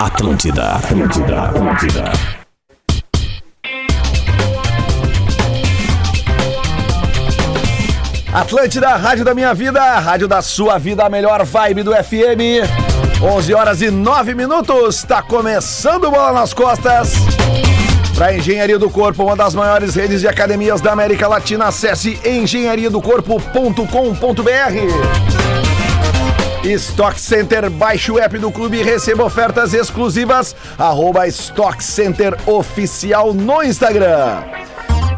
Atlântida, Atlântida, Atlântida. Atlântida, rádio da minha vida, rádio da sua vida, a melhor vibe do FM. 11 horas e 9 minutos, está começando Bola nas Costas. Para Engenharia do Corpo, uma das maiores redes de academias da América Latina, acesse engenhariadocorpo.com.br. Stock Center, baixe o app do clube e receba ofertas exclusivas. Arroba Stock Center Oficial no Instagram.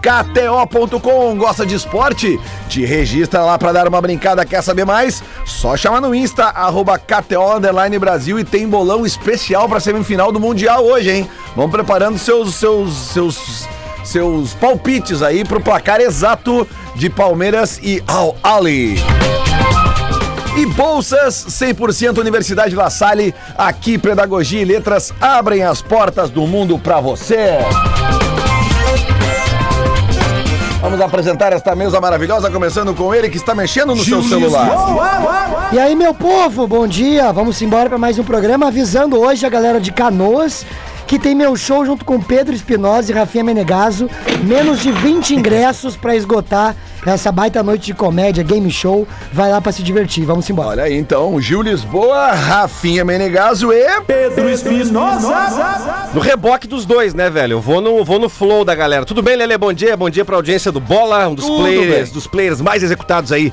KTO.com, gosta de esporte? Te registra lá pra dar uma brincada, quer saber mais? Só chama no Insta, arroba KTO Underline Brasil e tem bolão especial pra semifinal do Mundial hoje, hein? Vão preparando seus, seus, seus, seus palpites aí pro placar exato de Palmeiras e Al Ali. E bolsas 100% Universidade La Salle, aqui Pedagogia e Letras abrem as portas do mundo pra você. Vamos apresentar esta mesa maravilhosa, começando com ele que está mexendo no seu celular. E aí, meu povo, bom dia. Vamos embora para mais um programa avisando hoje a galera de Canoas que tem meu show junto com Pedro Espinosa e Rafinha Menegaso. Menos de 20 ingressos para esgotar essa baita noite de comédia, game show. Vai lá para se divertir. Vamos embora. Olha aí, então, Gil Lisboa, Rafinha Menegaso e Pedro Espinosa. No reboque dos dois, né, velho? Eu vou no, vou no flow da galera. Tudo bem, Lele? Bom dia. Bom dia pra audiência do Bola, um dos Tudo players, bem. dos players mais executados aí.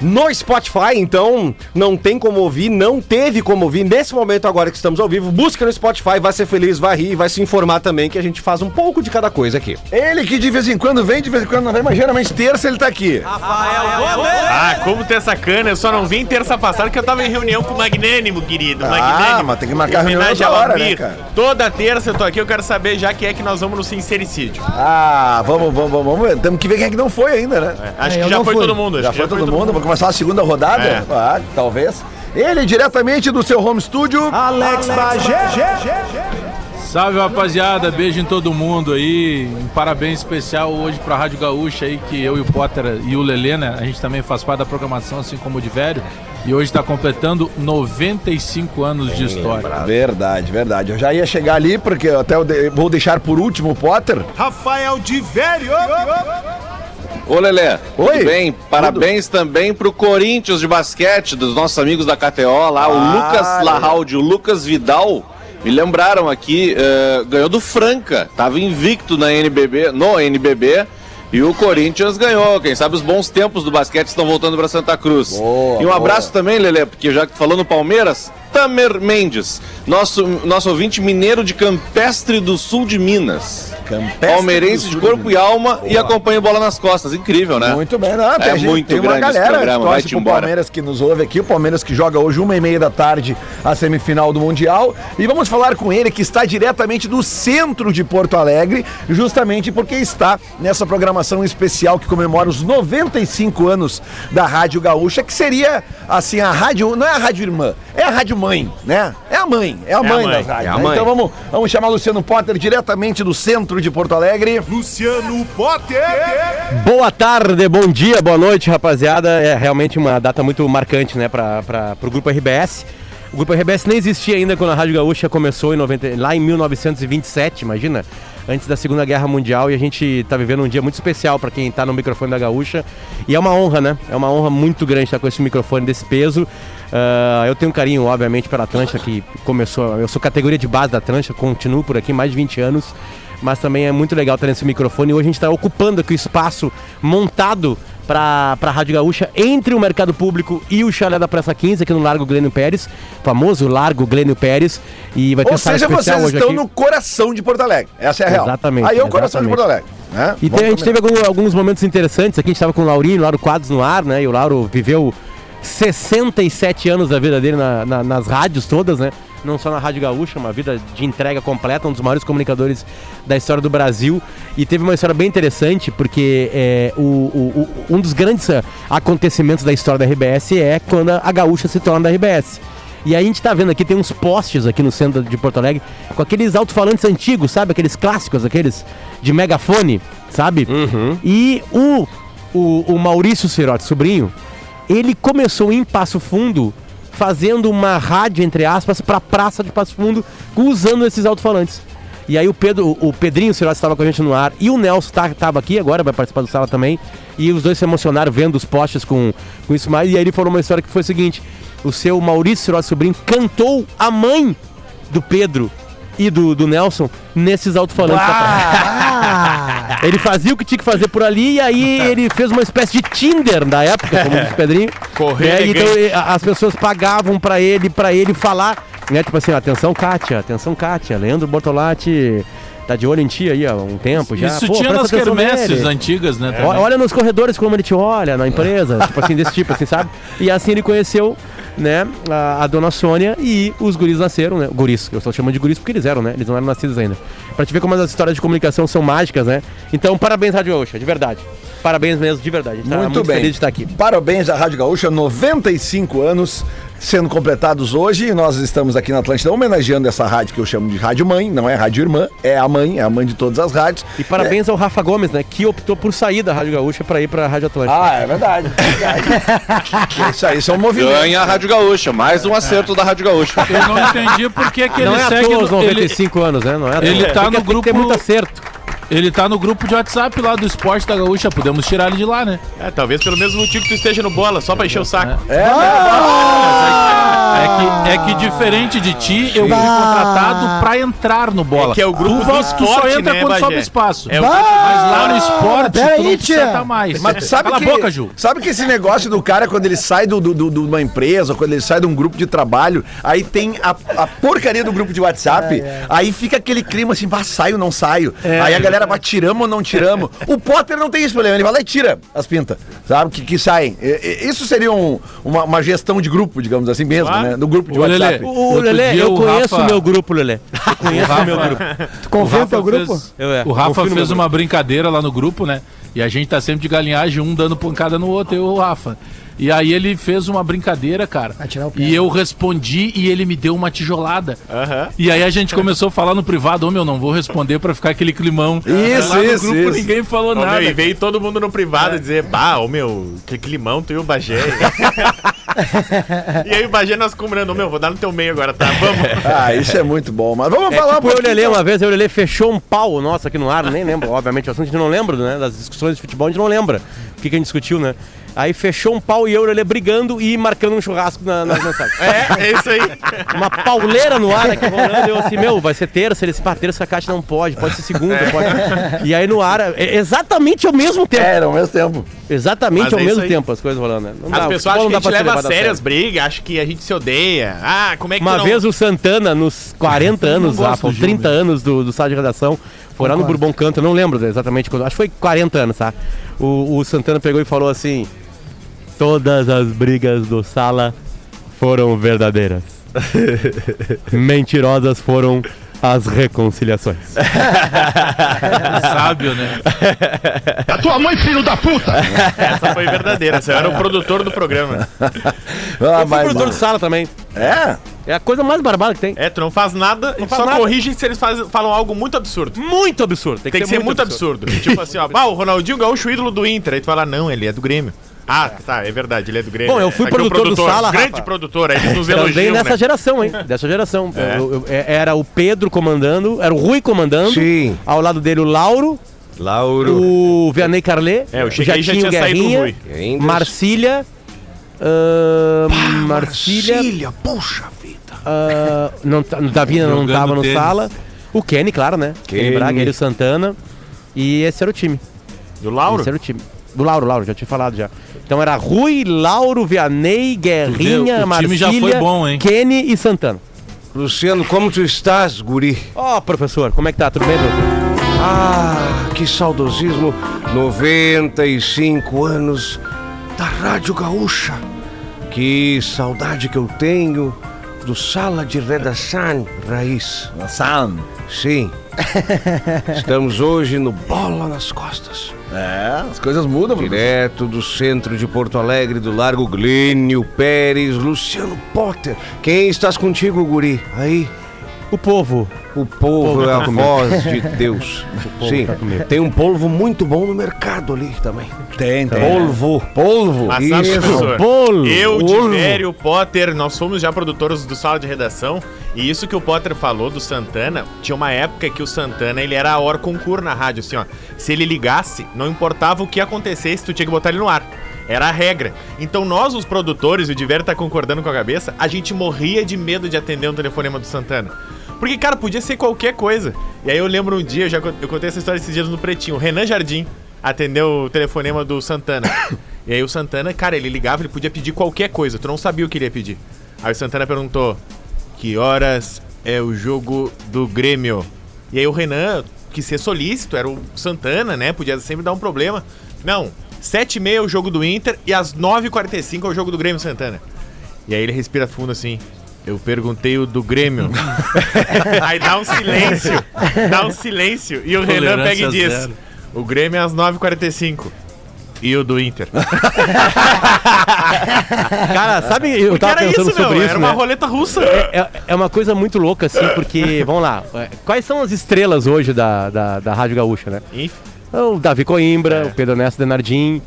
No Spotify, então, não tem como ouvir, não teve como ouvir nesse momento agora que estamos ao vivo. Busca no Spotify, vai ser feliz, vai rir, vai se informar também que a gente faz um pouco de cada coisa aqui. Ele que de vez em quando vem, de vez em quando não vem, mas geralmente terça ele tá aqui. Ah, como ter essa cana, eu só não vim terça passada porque eu tava em reunião com o Magnânimo, querido. Ah, Magnânimo. mas tem que marcar reunião outra hora, né, cara? Toda terça eu tô aqui, eu quero saber já que é que nós vamos no sincericídio. Ah, vamos, vamos, vamos, vamos ver. Temos que ver quem é que não foi ainda, né? Acho É, que já foi fui. todo mundo. Já que foi todo mundo? Vamos começar a segunda rodada? É. Ah, talvez. Ele diretamente do seu home studio. Alex Bagé. Salve rapaziada, beijo em todo mundo aí. Um parabéns especial hoje pra Rádio Gaúcha aí, que eu e o Potter e o Lelê, né? A gente também faz parte da programação, assim como o de velho. E hoje tá completando 95 anos de história. Verdade, verdade. Eu já ia chegar ali, porque eu até eu de- vou deixar por último o Potter. Rafael de Velho. Ô Lelé, Oi. tudo bem? Parabéns também pro Corinthians de basquete, dos nossos amigos da KTO lá, o Ah, Lucas legal. Larraldi, o Lucas Vidal. Me lembraram aqui, eh, ganhou do Franca, tava invicto na NBB, no NBB. E o Corinthians ganhou. Quem sabe os bons tempos do basquete estão voltando para Santa Cruz. Boa, e um abraço também, Lelê, porque já que falou no Palmeiras, Tamer Mendes, nosso, nosso ouvinte mineiro de Campestre do Sul de Minas. Campestre Palmeirense de corpo de e alma Boa. e acompanha bola nas costas. Incrível, né? Muito bem, não, É gente- muito tem uma grande esse galera programa, vai-te pro embora. Palmeiras que nos ouve aqui, o Palmeiras que joga hoje uma e meia da tarde a semifinal do Mundial e vamos falar com ele que está diretamente do centro de Porto Alegre, justamente porque está nessa programação especial que comemora os 95 anos da Rádio Gaúcha, que seria assim a rádio, não é a rádio irmã, é a rádio mãe, né? É a mãe, é a mãe, mãe, das rádios. é a né? mãe. Então vamos, vamos chamar Luciano Potter diretamente do centro de Porto Alegre. Luciano Potter. Boa tarde, bom dia, boa noite, rapaziada. É realmente uma data muito marcante, né, para o Grupo RBS. O Grupo RBS nem existia ainda quando a Rádio Gaúcha começou em 90, lá em 1927, imagina, antes da Segunda Guerra Mundial. E a gente tá vivendo um dia muito especial para quem tá no microfone da Gaúcha. E é uma honra, né? É uma honra muito grande estar com esse microfone desse peso. Ah, eu tenho um carinho, obviamente, pela Atlântica, que começou. Eu sou categoria de base da Atlântica, continuo por aqui mais de 20 anos. Mas também é muito legal ter nesse microfone. E hoje a gente está ocupando aqui o espaço montado para a Rádio Gaúcha entre o Mercado Público e o Chalé da Praça 15, aqui no Largo Glênio Pérez, famoso Largo Glênio Pérez. E vai ter Ou seja, vocês hoje estão aqui. no coração de Porto Alegre. Essa é a real. Exatamente, Aí é o coração de Porto Alegre. Né? E tem- a gente teve alguns momentos interessantes aqui, a gente estava com o Laurinho, o Lauro Quadros no ar, né? E o Lauro viveu 67 anos da vida dele na- na- nas rádios todas, né? Não só na Rádio Gaúcha, uma vida de entrega completa, um dos maiores comunicadores da história do Brasil. E teve uma história bem interessante, porque é, o- o- o- um dos grandes ah, acontecimentos da história da RBS é quando a Gaúcha se torna da RBS. E aí a gente tá vendo aqui, tem uns postes aqui no centro de Porto Alegre, com aqueles alto-falantes antigos, sabe? Aqueles clássicos, aqueles de megafone, sabe? E o, o, o Maurício Cirotti, sobrinho, ele começou em Passo Fundo fazendo uma rádio, entre aspas, pra praça de Passo Fundo, usando esses alto-falantes. E aí o Pedro, o Pedrinho Cirossi estava com a gente no ar e o Nelson tá, tava aqui agora, vai participar do sala também. E os dois se emocionaram vendo os postes com, com isso mais. E aí ele falou uma história que foi o seguinte: o seu Maurício Cirossi Sobrinho cantou a mãe do Pedro e do, do Nelson nesses alto-falantes da. Ah, Ele fazia o que tinha que fazer por ali e aí ele fez uma espécie de Tinder da época, como diz o Pedrinho. Correr né? Então e- as pessoas pagavam pra ele, para ele falar, né? Tipo assim, atenção Kátia, atenção Kátia, Leandro Bortolatti tá de olho em ti aí há um tempo já. Isso Pô, tinha nas quermesses antigas, né? Também. Olha nos corredores como ele te olha na empresa, tipo assim, desse tipo, assim, sabe? E assim ele conheceu, né, a, a dona Sônia e os guris nasceram, né? Guris, eu estou chamando de guris porque eles eram, né? Eles não eram nascidos ainda. Pra te ver como as histórias de comunicação são mágicas, né? Então, parabéns, Rádio Gaúcha, de verdade. Parabéns mesmo, de verdade. A gente tá Muito, bem. feliz de estar aqui. Parabéns à Rádio Gaúcha, 95 anos sendo completados hoje. E nós estamos aqui na Atlântida homenageando essa rádio que eu chamo de Rádio Mãe, não é Rádio Irmã, é a mãe, é a mãe de todas as rádios. E parabéns ao Rafa Gomes, né? Que optou por sair da Rádio Gaúcha pra ir pra Rádio Atlântica. Ah, é verdade. é isso aí, isso é um movimento. Ganha a Rádio Gaúcha, mais um acerto da Rádio Gaúcha. Eu não entendi por que, que não ele é à segue. toa os no- ele, 95 anos, né? Não é à ele toa. tá Tem no tem grupo- muito acerto. Ele tá no grupo de WhatsApp lá do esporte da Gaúcha. Podemos tirar ele de lá, né? É, talvez pelo mesmo motivo que tu esteja no bola, só pra encher o saco. É, É que, é que diferente de ti, eu fui contratado pra entrar no bola. É que é o grupo tu, do va- tu só esporte, entra né, quando Bagé? sobe espaço. É o Mas lá no esporte, pera tu aí, não precisa tá mais. Mas sabe Cala que, a boca, Ju. Sabe que esse negócio do cara, quando ele sai do, do- do- de uma empresa, quando ele sai de um grupo de trabalho, aí tem a, a porcaria do grupo de WhatsApp, aí fica aquele clima assim, bah, saio, não saio. Aí a galera vai, tiramos ou não tiramos. O Potter não tem esse problema, ele vai lá e tira as pintas, sabe? Que, que saem. E- e- Isso seria um- uma, uma gestão de grupo, digamos assim mesmo, Claro. né? Do grupo de Ô, WhatsApp. Lelê, O Outro Lelê, dia eu o conheço Rafa- o meu grupo, Lelê. Eu conheço o meu grupo. tu confia no teu grupo? Fez, Eu, é, o Rafa confio no fez uma brincadeira lá no grupo, né? E a gente tá sempre de galinhagem, um dando pancada no outro, eu e o Rafa. E aí ele fez uma brincadeira, cara. Vai tirar o pé. E eu respondi e ele me deu uma tijolada. Aham. E aí a gente começou a falar no privado, ô meu, não vou responder pra ficar aquele climão. Isso, Lá no isso, grupo isso. ninguém falou Ô, meu, nada. e veio todo mundo no privado dizer, bah, ô meu, que climão, tu e o Bagé. e aí o Bagé nós combinando, ô meu, vou dar no teu meio agora, tá? Vamos. Ah, isso é muito bom. Mas vamos É falar tipo eu e o pouquinho- Lelê, uma vez eu o Lelê fechou um pau nosso aqui no ar, nem lembro, obviamente, o assunto a gente não lembra, né? Das discussões de futebol a gente não lembra o que, que a gente discutiu, né? Aí fechou um pau e eu e o Lelê brigando e marcando um churrasco na, nas mensagens. É, é isso aí. Uma pauleira no ar aqui rolando, eu assim, meu, vai ser terça, ele se pá, terça a caixa não pode, pode ser segunda, pode. E aí no ar, é exatamente ao mesmo tempo. É, ao mesmo tempo. Exatamente Mas ao é mesmo aí. tempo as coisas rolando, né? Não As dá, pessoas acham que a gente leva a sério as brigas, acham que a gente se odeia. Ah, como é que Uma não... vez o Santana, nos 40 anos, Gil, 30 anos do, do sala de redação, foi lá no. Bourbon Canto, eu não lembro exatamente quando, acho que foi 40 anos, tá? O, o Santana pegou e falou assim: Todas as brigas do sala foram verdadeiras. Mentirosas foram as reconciliações. Sábio, né? Essa foi verdadeira, você era o produtor do programa. Ah, Eu fui produtor de sala também. É? É a coisa mais barbada que tem. É, tu não faz nada e faz só nada. corrige se eles fazem- falam algo muito absurdo. Muito absurdo. Tem que ser muito absurdo. tipo assim, ó, bah, o Ronaldinho Gaúcho, ídolo do Inter. Aí tu fala, não, ele é do Grêmio. Ah, tá, é verdade, ele é do Grêmio. Bom, eu fui Aqui o produtor do Sala, Grande Rafa. produtor, aí nos Também elogiam, nessa né? geração, hein? Dessa geração. É. Eu- eu- é- era o Pedro comandando, era o Rui comandando. Sim. Ao lado dele o Lauro, Lauro. o Vianney Carlet, É, cheguei e já tinha saído o Rui. Ainda- Marcília. ahn, Marcília. puxa vida. ah, não, tá- o Davi não Jogando tava no tênis. sala. O Kenny, claro, né? Kenny, Kenny. Braga, ele e o Santana. E esse era o time. Do Lauro? Esse era o time. Do Lauro, Lauro, já tinha falado já. Então era Rui, Lauro, Vianney, Guerrinha, o time já Marcília, foi bom, hein? Kenny e Santana. Luciano, como tu estás, guri? Ó, professor, como é que tá? Tudo bem, professor? Ah, que saudosismo. 95 anos da Rádio Gaúcha. Que saudade que eu tenho do Sala de Redação Raiz. Sam. Sim. Estamos hoje no Bola nas Costas. É, as coisas mudam. Direto do centro de Porto Alegre, do Largo Glênio Pérez, Luciano Potter. Quem estás contigo, guri? Aí. O povo. O povo é a voz de Deus. povo Sim, tá tem um polvo muito bom no mercado ali também. Tem, tem. Polvo. Polvo. Isso. professor, Bolo. eu, Bolo. Tivério, Potter, nós fomos já produtores do Sala de Redação. E isso que o Potter falou do Santana, tinha uma época que o Santana, ele era a hora concurso na rádio, assim, ó. Se ele ligasse, não importava o que acontecesse, tu tinha que botar ele no ar. Era a regra. Então nós, os produtores, o Tivério tá concordando com a cabeça, a gente morria de medo de atender um telefonema do Santana. Porque, cara, podia ser qualquer coisa. E aí eu lembro um dia, eu já eu contei essa história esses dias no Pretinho, o Renan Jardim atendeu o telefonema do Santana. e aí o Santana, cara, ele ligava, ele podia pedir qualquer coisa, tu não sabia o que ele ia pedir. Aí o Santana perguntou: Que horas é o jogo do Grêmio? E aí o Renan, que ser solícito, era o Santana, né? Podia sempre dar um problema. Não, 7h30 é o jogo do Inter e às 9h45 é o jogo do Grêmio Santana. E aí ele respira fundo assim. Eu perguntei o do Grêmio. aí dá um silêncio. Dá um silêncio. E o Renan pega e diz: zero. O Grêmio é às 9h45. E o do Inter. Cara, sabe, eu Porque tava era pensando isso, meu. sobre isso, Era uma né? roleta russa. É, é uma coisa muito louca, assim, porque, vamos lá, é, quais são as estrelas hoje da, da, da Rádio Gaúcha, né? Enfim. O Davi Coimbra, É. o Pedro Ernesto Denardim,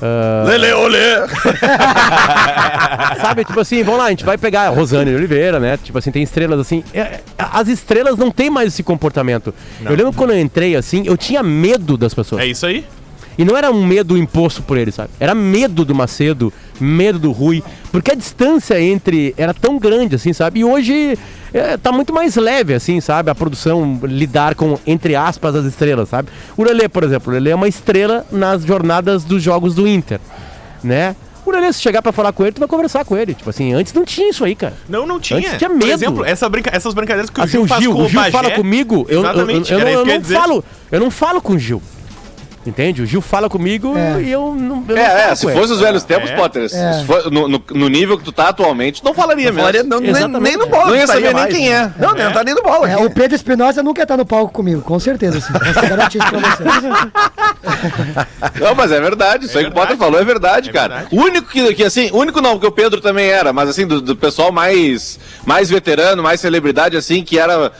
ah, Lele, olê! sabe, tipo assim, vamos lá, a gente vai pegar a Rosane Oliveira, né? Tipo assim, tem estrelas assim. é, as estrelas não têm mais esse comportamento. Eu lembro quando eu entrei assim, eu tinha medo das pessoas. É isso aí. E não era um medo imposto por ele, sabe? Era medo do Macedo, medo do Rui, porque a distância entre era tão grande, assim, sabe? E hoje é, tá muito mais leve, assim, sabe? A produção lidar com, entre aspas, as estrelas, sabe? O Lelê, por exemplo, o Lelê é uma estrela nas jornadas dos jogos do Inter, né? O Lelê, se chegar pra falar com ele, tu vai conversar com ele. Tipo assim, antes não tinha isso aí, cara. Não, não tinha. Antes tinha Por medo. exemplo, essa brinca... essas brincadeiras que o Assim, Gil o Gil, com o Gil Bagé- fala comigo, eu, eu, eu, eu não, não falo, eu não falo com o Gil. Entende? O Gil fala comigo É. e eu não. eu não É, é, se fosse os velhos tempos, É. Potter, É. for no, no- no nível que tu tá atualmente, não falaria mesmo. Falaria, não, nem, nem no bola. Não ia saber nem quem é. Não, nem tá nem no bola. É, o Pedro Espinosa nunca tá no palco comigo, com certeza, sim. Posso garantir isso pra vocês. Não, mas é verdade. Isso aí que o Potter falou é verdade, É cara. verdade. O único que, que, assim, o único não, porque o Pedro também era, mas assim, do, do pessoal mais, mais veterano, mais celebridade, assim, que era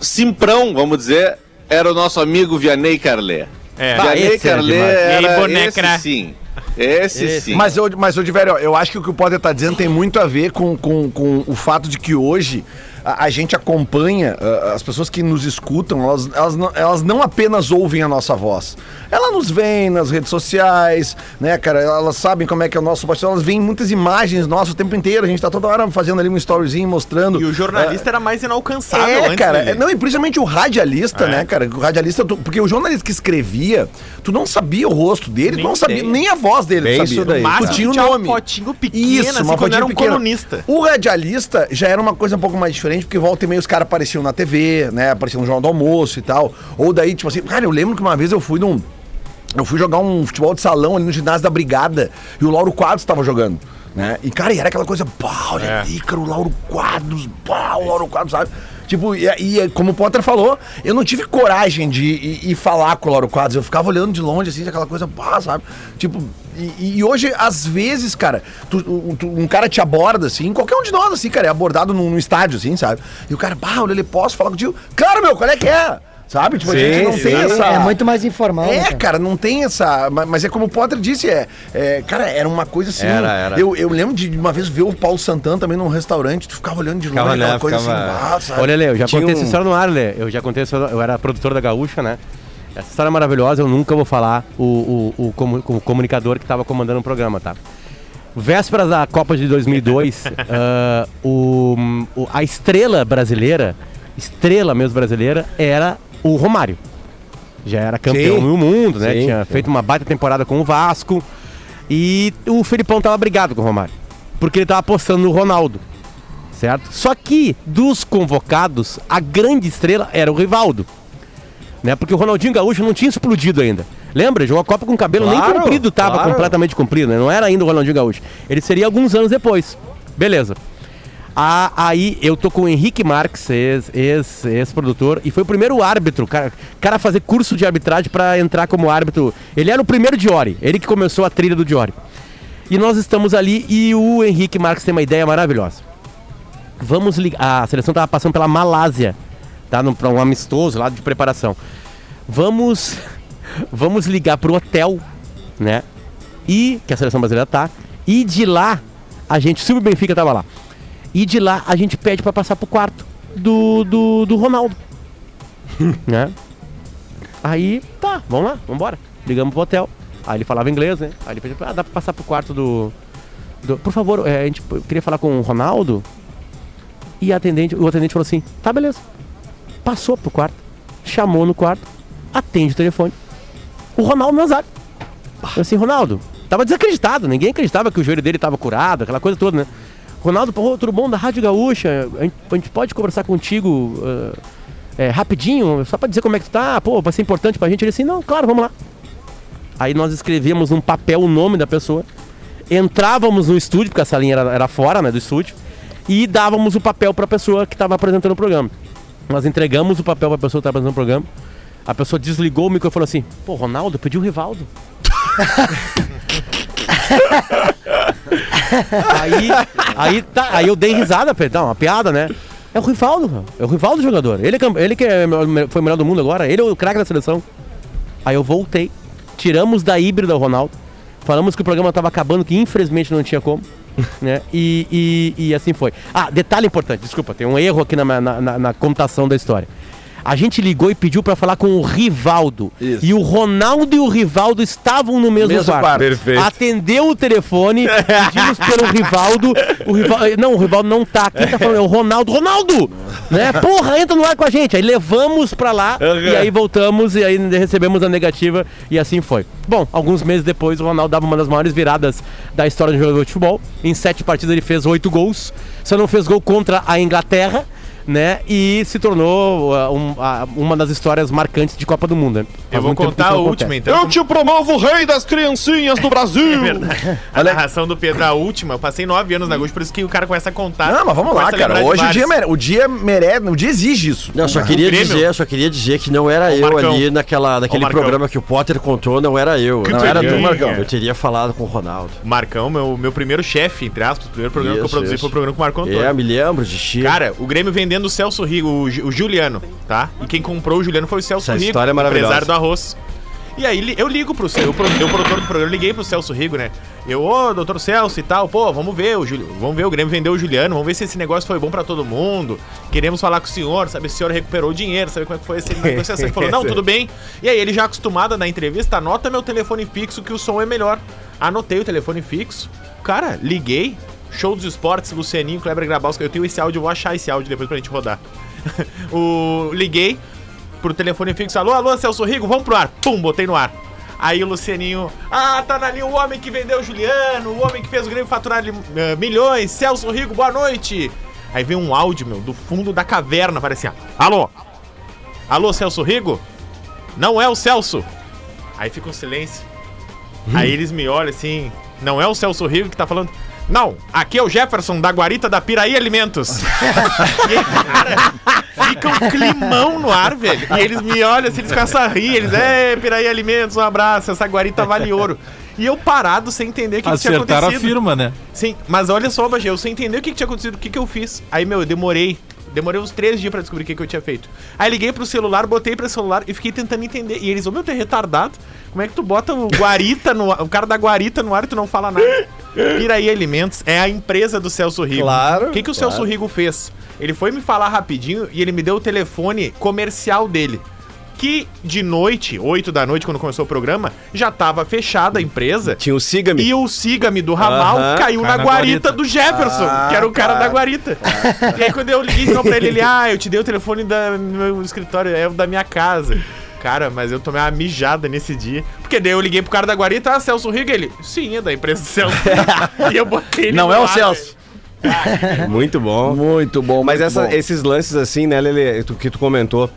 simprão, vamos dizer, era o nosso amigo Vianney Carlé. É. Esse era Carlé demais. E aí, era bonecra? esse sim. Esse, sim. Mas eu, mas eu de velho, ó, eu acho que o que o Potter tá dizendo tem muito a ver com, com, com o fato de que hoje a, a gente acompanha, as pessoas que nos escutam, elas, elas, não, elas não apenas ouvem a nossa voz. Elas nos veem nas redes sociais, né, cara? Elas sabem como é que é o nosso bastidor, elas veem muitas imagens nossas o tempo inteiro. A gente tá toda hora fazendo ali um storyzinho mostrando. E o jornalista era mais inalcançável É, antes cara, dele. é, não, e principalmente o radialista, É. né, cara? O radialista, tu- porque o jornalista que escrevia, tu não sabia o rosto dele, tu Nem não sabia, ideia. nem a voz dele, Bem tu sabia. isso daí, tu cara. tinha o Tinha uma nome. fotinho pequena, assim, quando era um colunista. O radialista já era uma coisa um pouco mais diferente, porque volta e meia os caras apareciam na TV, né? Apareciam no Jornal do Almoço e tal. Ou daí, tipo assim, cara, eu lembro que uma vez eu fui num. Eu fui jogar um futebol de salão ali no ginásio da Brigada e o Lauro Quadros estava jogando. Né? E, cara, era aquela coisa, pá, olha É. ali, cara, o Lauro Quadros, pá, o Lauro Quadros, sabe? Tipo, e, e como o Potter falou, eu não tive coragem de ir, ir falar com o Lauro Quadros, eu ficava olhando de longe, assim, aquela coisa, pá, sabe? Tipo, e, e hoje, às vezes, cara, tu- um- tu- um cara te aborda, assim, qualquer um de nós, assim, cara, é abordado num, num estádio, assim, sabe? E o cara, pá, olha, ele posso falar contigo? Claro, meu, qual é que é? Sabe? Tipo, a gente não tem essa. É muito mais informal. né, É, cara, não tem essa. ma- Mas é como o Potter disse, é. é, cara, era uma coisa assim. Era, era. Eu, eu lembro de uma vez ver o Paulo Santana também num restaurante, tu ficava olhando de longe, Ficava, aquela né, coisa ficava- assim. Ah, sabe? Olha, Lê, eu já Tinha contei um- essa história no ar, Lê. Eu já contei essa história, eu era produtor da Gaúcha, né? Essa história é maravilhosa, eu nunca vou falar o, o, o, comu- o comunicador que estava comandando o programa, tá? Vésperas da Copa de 2002, ah, o, o- a estrela brasileira, estrela mesmo brasileira, era o Romário. Já era campeão Sim. no mundo, né? Sim, Tinha sim. feito uma baita temporada com o Vasco. E o Felipão tava brigado com o Romário. Porque ele tava apostando no Ronaldo certo? Só que dos convocados, a grande estrela era o Rivaldo. Né? Porque o Ronaldinho Gaúcho não tinha explodido ainda. Lembra? Jogou a Copa com o cabelo nem Claro, comprido, tava claro. completamente comprido, né? Não era ainda o Ronaldinho Gaúcho. Ele seria alguns anos depois. Beleza. Ah, aí eu tô com o Henrique Marques, ex- ex- ex-produtor, e foi o primeiro árbitro, cara, cara a fazer curso de arbitragem pra entrar como árbitro. Ele era o primeiro Diori, ele que começou a trilha do Diori. E nós estamos ali e o Henrique Marques tem uma ideia maravilhosa. Vamos ligar. A seleção tava passando pela Malásia, tá? Pra um amistoso lá de preparação. Vamos. Vamos ligar pro hotel, né? E. Que a seleção brasileira tá. E de lá, a gente. Se o Benfica tava lá. E de lá a gente pede pra passar pro quarto do, do, do Ronaldo. né? Aí, tá, vamos lá, vambora. Ligamos pro hotel. Aí ele falava inglês, né? Aí ele pediu, ah, dá pra passar pro quarto do. do- por favor, é, a gente eu queria falar com o Ronaldo. E atendente, o atendente falou assim: tá, beleza. Passou pro quarto, chamou no quarto, atende o telefone. O Ronaldo Nazário. Eu assim, Ronaldo, tava desacreditado, ninguém acreditava que o joelho dele tava curado, aquela coisa toda, né? Ronaldo, pô, tudo bom da Rádio Gaúcha? A gente, a pode conversar contigo ah, é, rapidinho, só pra dizer como é que tu tá? Pô, vai ser importante pra gente. Ele assim, não, claro, vamos lá. Aí nós escrevíamos num papel o nome da pessoa, entrávamos no estúdio, porque a salinha era, era fora né, do estúdio, e dávamos o papel pra pessoa que estava apresentando o programa. Nós entregamos o papel pra pessoa que estava apresentando o programa. A pessoa desligou o microfone e falou assim: Pô, Ronaldo, pediu o Rivaldo. aí, aí, tá, aí eu dei risada, falei, tá, uma piada, né? É o Rivaldo, é o Rivaldo jogador. Ele, é ele que é, foi o melhor do mundo agora, ele é o craque da seleção. Aí eu voltei, tiramos da híbrida o Ronaldo, falamos que o programa tava acabando, que infelizmente não tinha como. Né? E, e, e assim foi. Ah, detalhe importante, desculpa, tem um erro aqui na, na, na, na contação da história. A gente ligou e pediu pra falar com o Rivaldo. Isso. E o Ronaldo e o Rivaldo estavam no mesmo, Mesmo quarto. quarto. Perfeito. Atendeu o telefone, pedimos pelo Rivaldo. O Rivaldo. Não, o Rivaldo não tá. Quem tá falando é o Ronaldo. Ronaldo! Né? Porra, entra no ar com a gente. Aí levamos pra lá e aí voltamos e aí recebemos a negativa e assim foi. Bom, alguns meses depois o Ronaldo dava uma das maiores viradas da história do jogador de futebol. Em sete partidas ele fez oito gols. Só não fez gol contra a Inglaterra. Né? E se tornou uh, um- a- uma das histórias marcantes de Copa do Mundo. Né? Eu vou que contar a isso última, acontece. então. como- te promovo o rei das criancinhas do Brasil! A narração do Pedro, a última, eu passei nove anos na Gaúcha, por isso que o cara começa a contar. Não, mas vamos lá, cara. Hoje o dia, mere... o dia merece, o dia exige isso. Não, só queria Grêmio. dizer, só queria dizer que não era Ô, eu Marcão. ali naquela, naquele programa que o Potter contou, não era eu. Não era tu, Marcão. Eu teria falado com o Ronaldo. Marcão, meu, meu primeiro chefe, entre aspas, o primeiro programa que eu Isso, produzi isso. foi o programa com o Marcão Antônio. É, me lembro de Chico. Cara, o Grêmio vendendo o Celso Rigo, o, o Juliano, tá? E quem comprou o Juliano foi o Celso Essa Rigo, história é maravilhosa. empresário do arroz. E aí eu ligo pro Celso, eu, pro- eu produtor do programa, eu liguei pro Celso Rigo, né? Eu, ô, doutor Celso e tal, pô, vamos ver o vamos ver o Grêmio vendeu o Juliano, vamos ver se esse negócio foi bom pra todo mundo. Queremos falar com o senhor, saber se o senhor recuperou o dinheiro, saber como é que foi essa negociação. Ele falou, não, tudo bem. E aí ele já acostumado na entrevista, anota meu telefone fixo que o som é melhor. Anotei o telefone fixo. Cara, liguei. Show dos esportes, Lucianinho, Kleber Grabowski. Eu tenho esse áudio, eu vou achar esse áudio depois pra gente rodar. o, liguei pro telefone fixo. Alô, alô, Celso Rigo, vamos pro ar. Pum, botei no ar. Aí o Lucianinho, ah, tá na linha o homem que vendeu o Juliano, o homem que fez o Grêmio faturar eh, milhões, Celso Rigo, boa noite. Aí vem um áudio, meu, do fundo da caverna, parecia, alô, alô, Celso Rigo? Não é o Celso. Aí fica um silêncio. Aí eles me olham assim, não é o Celso Rigo que tá falando. Não, aqui é o Jefferson da Guarita da Piraí Alimentos. e aí, cara, fica um climão no ar, velho. E eles me olham assim, eles começam a rir. Eles, é, Piraí Alimentos, um abraço, essa guarita vale ouro. E eu parado sem entender o que, que tinha Acertaram a acontecido. firma, né? Sim, mas olha só, Bagé, eu sem entender o que, que tinha acontecido, o que, que eu fiz. Aí, meu, eu demorei. Demorei uns três dias pra descobrir o que, que eu tinha feito. Aí liguei pro celular, botei pro celular e fiquei tentando entender. E eles, ô meu, tu é retardado? Como é que tu bota o Guarita no ar, o cara da Guarita no ar e tu não fala nada? Piraí Alimentos é a empresa do Celso Rigo. Claro, O que, que o claro. Celso Rigo fez? Ele foi me falar rapidinho e ele me deu o telefone comercial dele. Que de noite, 8 da noite, quando começou o programa, já tava fechada a empresa. Tinha o Siga-me. E o Siga-me do Ramal Aham, caiu cai na na guarita guarita. do Jefferson, Ah, que era o cara cara. da guarita. E aí quando eu liguei então pra ele, ele, ah, eu te dei o telefone da, do meu escritório, é o da minha casa. Cara, mas eu tomei uma mijada nesse dia. Porque daí eu liguei pro cara da guarita, ah, Celso Riga, ele, sim, é da empresa do Celso. e eu botei ele Não é o ar, Celso. Muito bom. Muito bom, Mas muito essa- bom. esses lances assim, né, Lele, que tu comentou,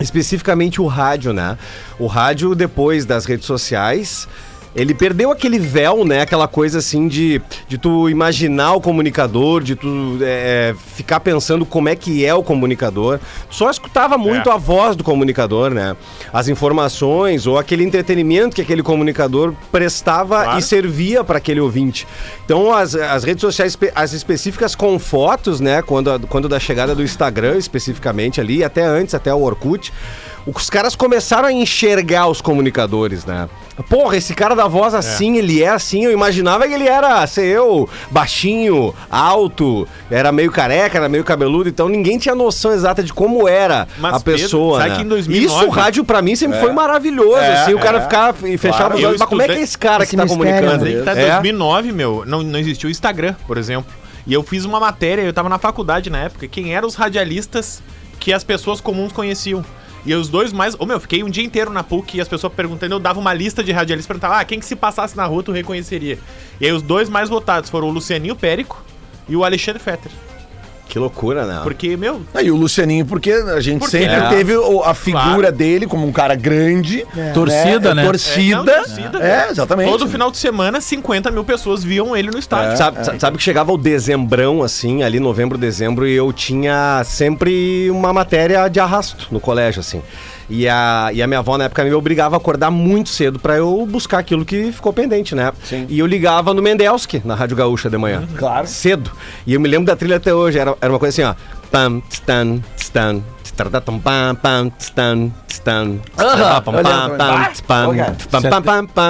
especificamente o rádio, né? O rádio, depois das redes sociais, Ele perdeu aquele véu, né? Aquela coisa assim de, de tu imaginar o comunicador, de tu é, ficar pensando como é que é o comunicador. Tu só escutava muito É. a voz do comunicador, né? As informações ou aquele entretenimento que aquele comunicador prestava Claro. e servia para aquele ouvinte. Então, as, as redes sociais, as específicas com fotos, né? Quando, a- quando da chegada do Instagram, especificamente ali, até antes, até o Orkut, os caras começaram a enxergar os comunicadores, né? Porra, esse cara da voz assim, ele é assim. Eu imaginava que ele era, sei eu, baixinho, alto, era meio careca, era meio cabeludo, então ninguém tinha noção exata de como era Mas, a pessoa. né? que em 2009 Isso, o rádio pra mim sempre foi maravilhoso, É, assim, o cara é. ficar e fechava Claro. os olhos. Mas como é que é esse cara Esse que tá mistério, comunicando? né? Aí tá É. 2009, meu, não, não existia o Instagram, por exemplo. E eu fiz uma matéria, eu tava na faculdade na época, quem eram os radialistas que as pessoas comuns conheciam. E os dois mais. Ô meu, eu fiquei um dia inteiro na PUC e as pessoas perguntando, eu dava uma lista de radialistas perguntava, ah, quem que se passasse na rua tu reconheceria? E aí os dois mais votados foram o Lucianinho Périco e o Alexandre Fetter. Que loucura, né? Porque, meu, Aí o Lucianinho, porque a gente Porque sempre é. teve a figura Claro. dele como um cara grande. Torcida, né? Torcida. É, não, torcida, É, né? exatamente. todo final de semana 50 mil pessoas viam ele no estádio. Sabe, sa- sabe que chegava o dezembrão, assim, ali novembro, dezembro, e eu tinha sempre uma matéria de arrasto no colégio, assim. E a, e a minha avó, na época, me obrigava a acordar muito cedo pra eu buscar aquilo que ficou pendente, né? Sim. E eu ligava no Mendelski, na Rádio Gaúcha de manhã. Claro. Cedo. E eu me lembro da trilha até hoje, era, era uma coisa assim, ó. Pam, stan, stan,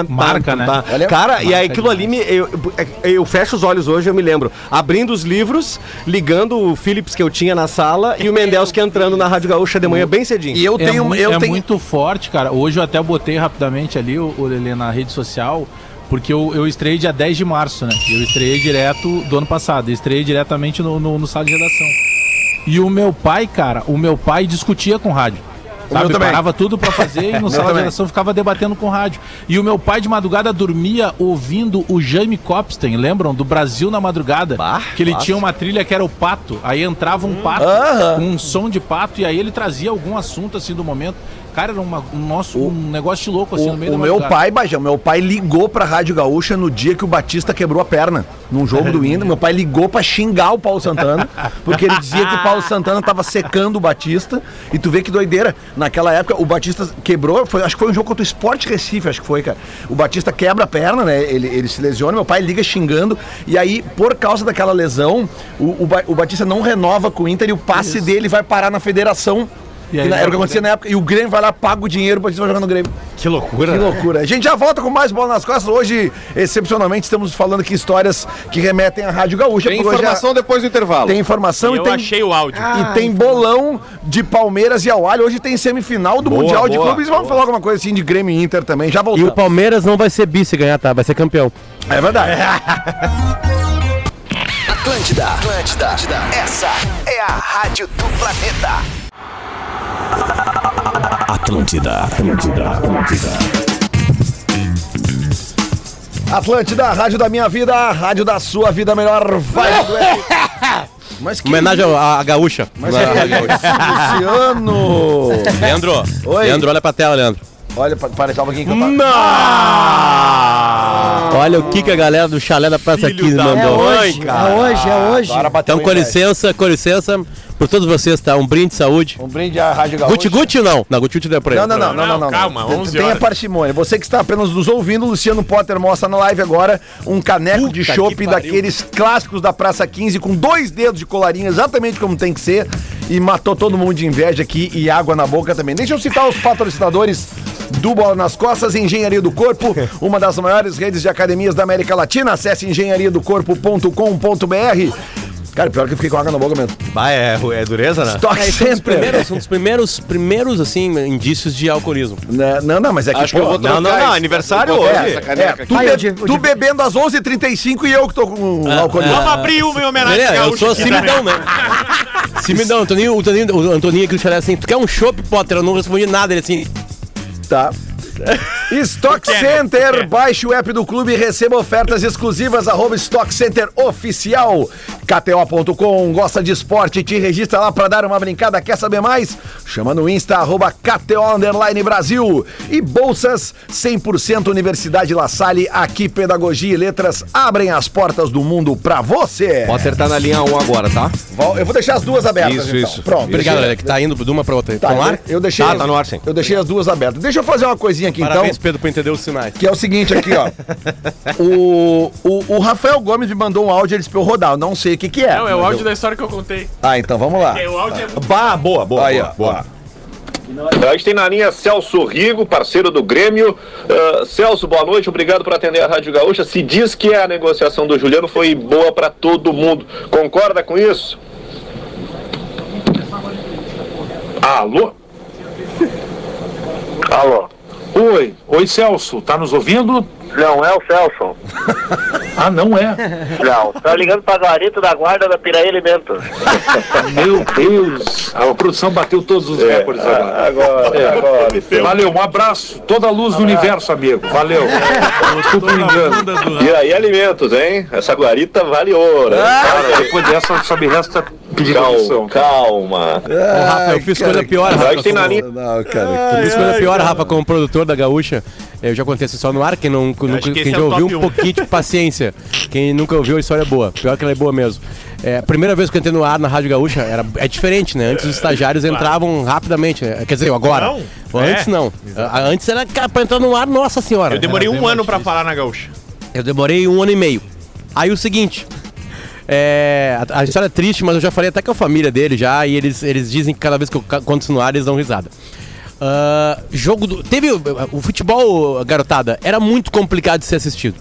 Marca, né? Cara, e aí aquilo ali me. Eu, eu fecho os olhos hoje, eu me lembro. Abrindo os livros, ligando o Philips que eu tinha na sala e o Mendelski entrando na Rádio Gaúcha de manhã bem cedinho. E eu É, tenho. mui- eu é tenho... muito forte, cara. Hoje eu até botei rapidamente ali o, o Lelê na rede social, porque eu, eu estreiei dia 10 de março, né? Eu estreiei direto do ano passado. Eu estreiei diretamente no, no, no sala de redação. E o meu pai, cara, o meu pai discutia com rádio. Sabe, parava tudo pra fazer e no sala de redação ficava debatendo com rádio. E o meu pai de madrugada dormia ouvindo o Jaime Copstein, lembram? Do Brasil na madrugada. Bah, que ele claro. tinha uma trilha que era o pato. Aí entrava um pato Aham. com um som de pato e aí ele trazia algum assunto assim do momento. Cara, era uma- um nosso um negócio de louco assim O, no meio o da meu pai, Bajão, meu pai ligou pra Rádio Gaúcha no dia que o Batista quebrou a perna. Num jogo do Inter, meu pai ligou pra xingar o Paulo Santana, porque ele dizia que o Paulo Santana tava secando o Batista. E tu vê que doideira. Naquela época, o Batista quebrou, foi, acho que foi um jogo contra o Sport Recife, acho que foi, cara. O Batista quebra a perna, né? Ele, ele se lesiona, meu pai liga xingando. E aí, por causa daquela lesão, o, o, o Batista não renova com o Inter e o passe dele vai parar na federação. E aí Que na- era o que acontecia na época. E o Grêmio vai lá, paga o dinheiro, Batista vai jogar no Grêmio. Que loucura. Que loucura. A gente já volta com mais bola nas costas. Hoje, excepcionalmente, estamos falando aqui histórias que remetem à Rádio Gaúcha. Tem hoje informação depois do intervalo. Tem informação eu e tem. achei o áudio. E tem bolão de Palmeiras e Awali. Hoje tem semifinal do Boa, Mundial de boa, Clubes. Vamos falar alguma coisa assim de Grêmio e Inter também. Já E o voltamos. Palmeiras não vai ser bi se ganhar, tá? Vai ser campeão. É verdade. Atlântida, Atlântida, Atlântida. Essa é a rádio do planeta. Atlântida, Atlântida, Atlântida. Atlântida, a rádio da minha vida, a rádio da sua vida melhor. Vai do Mas que Homenagem à à gaúcha. Mas que à gaúcha. Luciano. Leandro. Oi. Leandro, olha pra tela, Leandro. Olha, pa- para, calma aqui que eu tava... Olha o que, que a galera do chalé da Praça Filho 15 da É mandou. hoje, é hoje, é hoje. Agora bateu Então, com licença, com licença, por todos vocês, tá? Um brinde de saúde. Um brinde à Rádio Gaúcha. Guti Guti não? Não, Guti Guti deu pra ele. Não, não, não, não, não, não. Calma, Tem- 11 Tenha parcimônia. Você que está apenas nos ouvindo, Luciano Potter mostra na live agora um caneco de Puta chopp que pariu. daqueles clássicos da Praça 15 com dois dedos de colarinho, exatamente como tem que ser. E matou todo mundo de inveja aqui e água na boca também. Deixa eu citar os patrocinadores do Bola nas Costas, Engenharia do Corpo, uma das maiores redes de academias da América Latina. Acesse engenhariadocorpo.com.br. Cara, pior que eu fiquei com água na boca mesmo. Bah, é, é dureza, né? Stock É, são os primeiros, são os primeiros, primeiros, assim, indícios de alcoolismo. Né, Não, não, mas é que, Acho que eu vou Não, não, não, aniversário hoje. essa É, caneca tu. Ai, be- tu de- bebendo às 11h35 e eu que tô com Ah, alcoolismo. Vamos abrir uma em homenagem ao eu sou cimidão, né? Cimidão, o Antoninho, o Antoninho, o Antoninho aqui do chalé assim, tu quer um chopp, Potter? Eu não respondi nada, ele assim, Tá. Stock Center, baixe o app do clube e receba ofertas exclusivas, arroba Stock Center Oficial. KTO.com, gosta de esporte, te registra lá pra dar uma brincada, quer saber mais? Chama no Insta, arroba KTO Underline Brasil. E bolsas 100% Universidade La Salle, aqui Pedagogia e Letras abrem as portas do mundo pra você. Potter tá na linha 1 agora, tá? Eu vou deixar as duas abertas, Isso, então. isso. Pronto. Obrigado, Lelê, que tá indo de uma pra outra. Tá, Tá no ar? eu- Eu deixei Tá, as- tá no ar, sim. Eu deixei as duas abertas. Deixa eu fazer uma coisinha aqui, Parabéns, então. Pedro, por entender os sinais. Que é o seguinte aqui, ó. o, o, o Rafael Gomes me mandou um áudio, ele disse pra eu rodar. Eu não sei o que que é. Não, é o áudio eu- da história que eu contei. Ah, então vamos lá. É, o áudio é muito Bah, boa, boa. Aí, boa, ó. boa. A gente tem na linha Celso Rigo, parceiro do Grêmio. Ah, Celso, boa noite, obrigado por atender a Rádio Gaúcha. Se diz que a negociação do Juliano foi boa para todo mundo. Concorda com isso? Alô? Alô? Oi, oi Celso, tá nos ouvindo? Não, é o Celso. Ah, não é. Não, tá ligando pra Garita da Guarda da Piraí Alimentos. Meu Deus, a produção bateu todos os É, recordes agora. agora, É. agora. Valeu, um abraço, toda a luz do universo, amigo. Valeu. Desculpa engano. E aí, alimentos, hein? Essa guarita vale ouro. hein? Cara, depois dessa, só me resta pedir. Calma, calma. Ô, Rafa, eu fiz coisa pior, Rafa. tem na linha. Não, cara. Eu fiz coisa pior, Rafa, como produtor da Gaúcha. Eu já contei essa história no ar, quem, não, nunca, que quem já é ouviu um um. pouquinho de paciência. Quem nunca ouviu, a história é boa. Pior que ela é boa mesmo. É, a primeira vez que eu entrei no ar na Rádio Gaúcha era, é diferente, né? Antes os estagiários entravam rapidamente. né? Quer dizer, agora. Não, Antes é. não. A- Antes era pra entrar no ar, nossa senhora. Eu demorei Era um ano difícil. falar na gaúcha. Eu demorei um ano e meio. Aí o seguinte. é, a, a história é triste, mas eu já falei até com a família dele já, e eles, eles dizem que cada vez que eu conto isso no ar, eles dão risada. Ah, jogo do. Teve. o- O futebol, garotada, era muito complicado de ser assistido.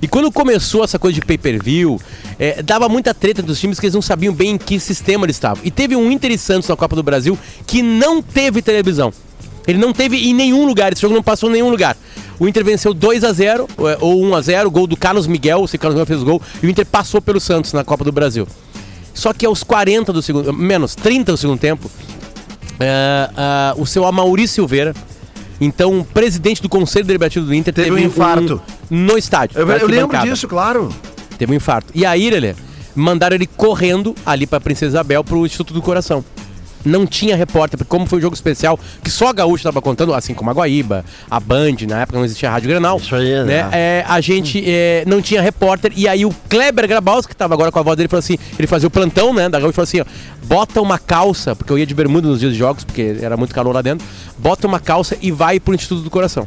E quando começou essa coisa de pay-per-view, é, dava muita treta dos times que eles não sabiam bem em que sistema eles estavam. E teve um Inter e Santos na Copa do Brasil que não teve televisão. Ele não teve em nenhum lugar, esse jogo não passou em nenhum lugar. O Inter venceu 2 a 0 é, ou 1 a 0 gol do Carlos Miguel, se Carlos Miguel fez o gol, e o Inter passou pelo Santos na Copa do Brasil. Só que aos 40 do segundo, menos 30 do segundo tempo, é, ah, o seu Amauri Silveira, então presidente do Conselho Deliberativo do Inter, Teve um infarto. no estádio. Eu, eu lembro disso, claro. Teve um infarto. E aí, Lelê, mandaram ele correndo ali pra Princesa Isabel pro Instituto do Coração. Não tinha repórter, porque como foi um jogo especial, que só a Gaúcha tava contando, assim como a Guaíba, a Band, na época não existia a Rádio Grenal. Isso aí, né? né? É, a gente é, não tinha repórter, e aí o Kleber Grabaus, que tava agora com a voz dele, falou assim, ele fazia o plantão, né, da Gaúcha, falou assim, ó, bota uma calça, porque eu ia de bermuda nos dias de jogos, porque era muito calor lá dentro, bota uma calça e vai pro Instituto do Coração.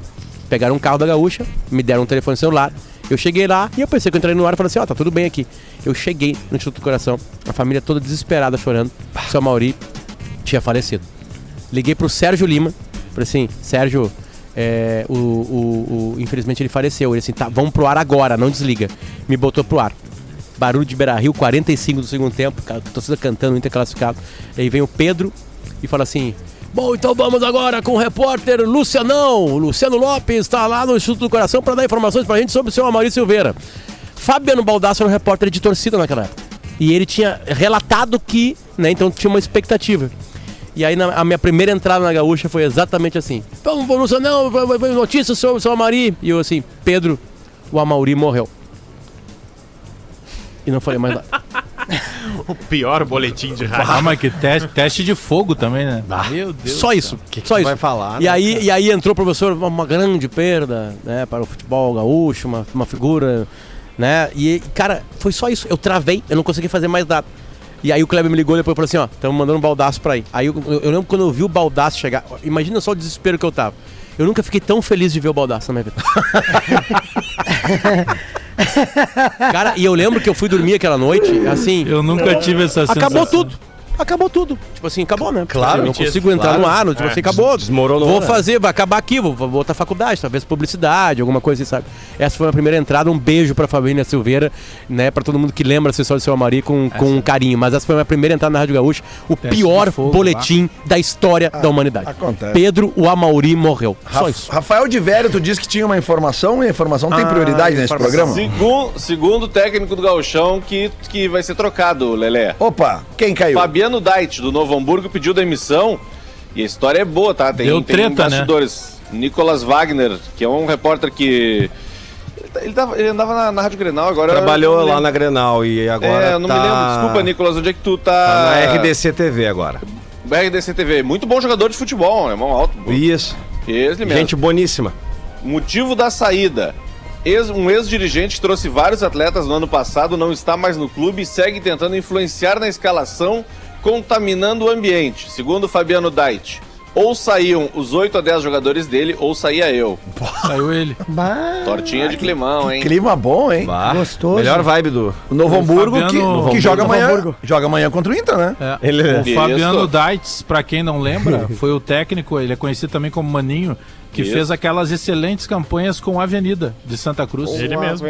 Pegaram um carro da Gaúcha, me deram um telefone celular, eu cheguei lá e eu pensei que eu entrei no ar e falei assim, ó, tá tudo bem aqui. Eu cheguei no Instituto do Coração, a família toda desesperada chorando, seu Mauri tinha falecido. Liguei pro Sérgio Lima, falei assim, Sérgio, é, o, o- o- infelizmente ele faleceu. Ele assim, tá, vamos pro ar agora, não desliga. Me botou pro ar. Barulho de Beira Rio, 45 do segundo tempo, torcida cantando, Inter classificado. Aí vem o Pedro e fala assim: Bom, então vamos agora com o repórter Lucianão. Luciano Lopes está lá no Instituto do Coração para dar informações pra gente sobre o seu Amaury Silveira. Fabiano Baldasso era um repórter de torcida naquela época. E ele tinha relatado que, né, então tinha uma expectativa. E aí na- a minha primeira entrada na gaúcha foi exatamente assim. Vamos, vamos, não, vai- vai notícias sobre o seu Amaury. E eu assim, Pedro, o Amaury morreu. E não falei mais nada. O pior boletim de rádio. Ah, mas que teste, teste de fogo também, né? Meu Deus. Só isso. que só tu isso. vai falar, E né, aí, e aí entrou o professor, uma, uma grande perda, né, para o futebol gaúcho, uma, uma figura, né? E, cara, foi só isso. Eu travei, eu não consegui fazer mais nada. E aí o Kleber me ligou depois e falou assim, ó, estamos mandando um baldaço pra aí. Aí eu, eu- lembro quando eu vi o baldaço chegar, imagina só o desespero que eu tava. Eu nunca fiquei tão feliz de ver o baldaço na minha vida. Cara, e eu lembro que eu fui dormir aquela noite, assim. Eu nunca tive essa Acabou sensação. tudo. Acabou tudo. Tipo assim, acabou, né? Claro, assim, eu não mentira. consigo entrar Claro. no ar, tipo É. assim, acabou. Desmoronou, Vou né? fazer, vai acabar aqui, vou, vou outra faculdade, talvez publicidade, alguma coisa assim, sabe? Essa foi a primeira entrada. Um beijo pra Fabrícia Silveira, né? Pra todo mundo que lembra do seu Amari com, com carinho. Mas essa foi a minha primeira entrada na Rádio Gaúcha. O Teste pior fogo, boletim da história da humanidade. acontece. Pedro, o Amauri morreu. Só Ra- isso. Rafael de Velho, tu disse que tinha uma informação e a informação tem prioridade nesse programa? Segundo, segundo o técnico do Gauchão, que, que vai ser trocado, Lelé. Opa, quem caiu? Fabiano Dait, do Novo Hamburgo, pediu demissão. E a história é boa, tá? Tem, Deu tem treta, né? bastidores. Nicolas Wagner, que é um repórter que. Ele, ele, tava- ele andava na, na Rádio Grenal agora. Trabalhou lá na Grenal e agora É, eu não tá... me lembro. Desculpa, Nicolas, onde é que tu tá? Tá na RDC TV agora. RDC TV. Muito bom jogador de futebol, é mão alto. Isso. Esse mesmo. Gente boníssima. Motivo da saída. Ex- um ex-dirigente que trouxe vários atletas no ano passado não está mais no clube e segue tentando influenciar na escalação, contaminando o ambiente. Segundo Fabiano Dait, ou saíam os 8 a 10 jogadores dele, ou saía eu. Saiu ele. Bah, Tortinha de climão, hein? Clima bom, hein? Bah, Gostoso. Melhor vibe do. O Novo O Hamburgo que, Fabiano- que joga Novo amanhã. Hamburgo. Joga amanhã contra o Inter, né? É. Ele- O Isso. Fabiano Daitz, pra quem não lembra, foi o técnico, ele é conhecido também como Maninho, que Isso. fez aquelas excelentes campanhas com a Avenida de Santa Cruz. Ele mesmo.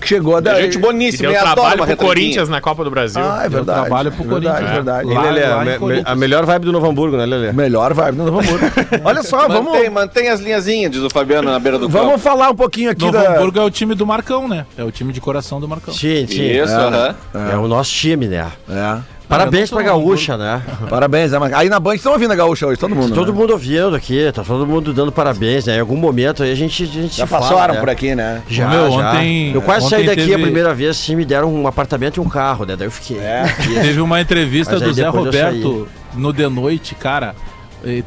Que chegou a É dar. gente boníssima, deu e adora trabalho uma pro. Corinthians na Copa do Brasil. Ah, é Deu verdade. trabalho pro verdade, Corinthians. verdade. E Lá- Lelê, lá a, em me- Corinthians. a melhor vibe do Novo Hamburgo, né, Lelê? Melhor vibe do Novo Hamburgo. Olha só, vamos, Mantém, mantém as linhazinhas, diz o Fabiano na beira do vamos campo. falar um pouquinho aqui Novo da. Hamburgo é o time do Marcão, né? É o time de coração do Marcão. Sim, sim. Isso, É, aham. É o nosso time, né? É. Parabéns pra Gaúcha, né? Parabéns, né? Mas Aí na Band estão ouvindo a Gaúcha hoje, todo mundo. Todo né? mundo ouvindo aqui, tá todo mundo dando parabéns, né? Em algum momento aí a gente, a gente Já se fala, passaram né? por aqui, né? Já, Meu, já. ontem- Eu quase saí ontem daqui a teve- primeira vez, assim, me deram um apartamento e um carro, né? Daí eu fiquei. Teve uma entrevista do Zé Roberto no The Noite, cara.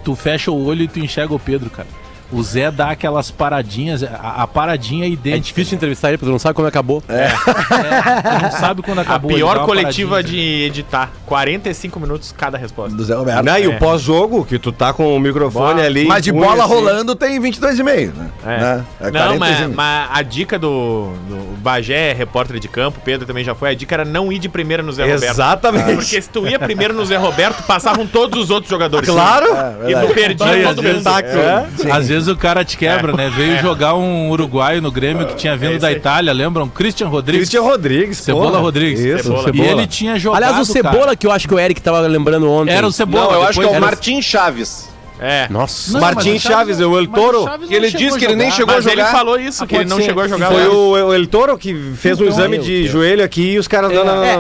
Tu fecha o olho e tu enxerga o Pedro, cara. O Zé dá aquelas paradinhas, a, a paradinha é É idêntica. difícil de entrevistar ele, porque tu não sabe como acabou. É, tu não sabe quando A acabou. dá pior coletiva de editar. 45 minutos cada resposta. Do Zé Roberto. Não, e o É. pós-jogo, que tu tá com o microfone Boa. ali. Mas de bola assim. rolando tem 22,5, né? É. Né? É não, 45. mas, mas a dica do, do Bagé, repórter de campo, Pedro também já foi, a dica era não ir de primeira no Zé Roberto. Exatamente. Porque se tu ia primeiro no Zé Roberto, passavam todos os outros jogadores. Claro. E tu perdia Aí, todo mundo. é, Às vezes o cara te quebra, né? Veio jogar um uruguaio no Grêmio que tinha vindo É da. Itália, lembram? Christian Rodrigues. Christian Rodrigues. Cebola porra. Rodrigues. Isso, Cebola. E ele tinha jogado. Aliás, o Cebola, cara. que eu acho que o Eric tava lembrando ontem. Era o Cebola. Não, eu acho que é o era- Martim Chaves. É. Nossa. Não, Martim mas o Chaves, não- o El o Toro, Chaves que ele não disse que ele nem jogar. chegou a Mas ele jogar. falou isso, que ele não ser. chegou a jogar Foi o, o El Toro que fez um Então, exame meu de Deus. joelho aqui e os caras. É,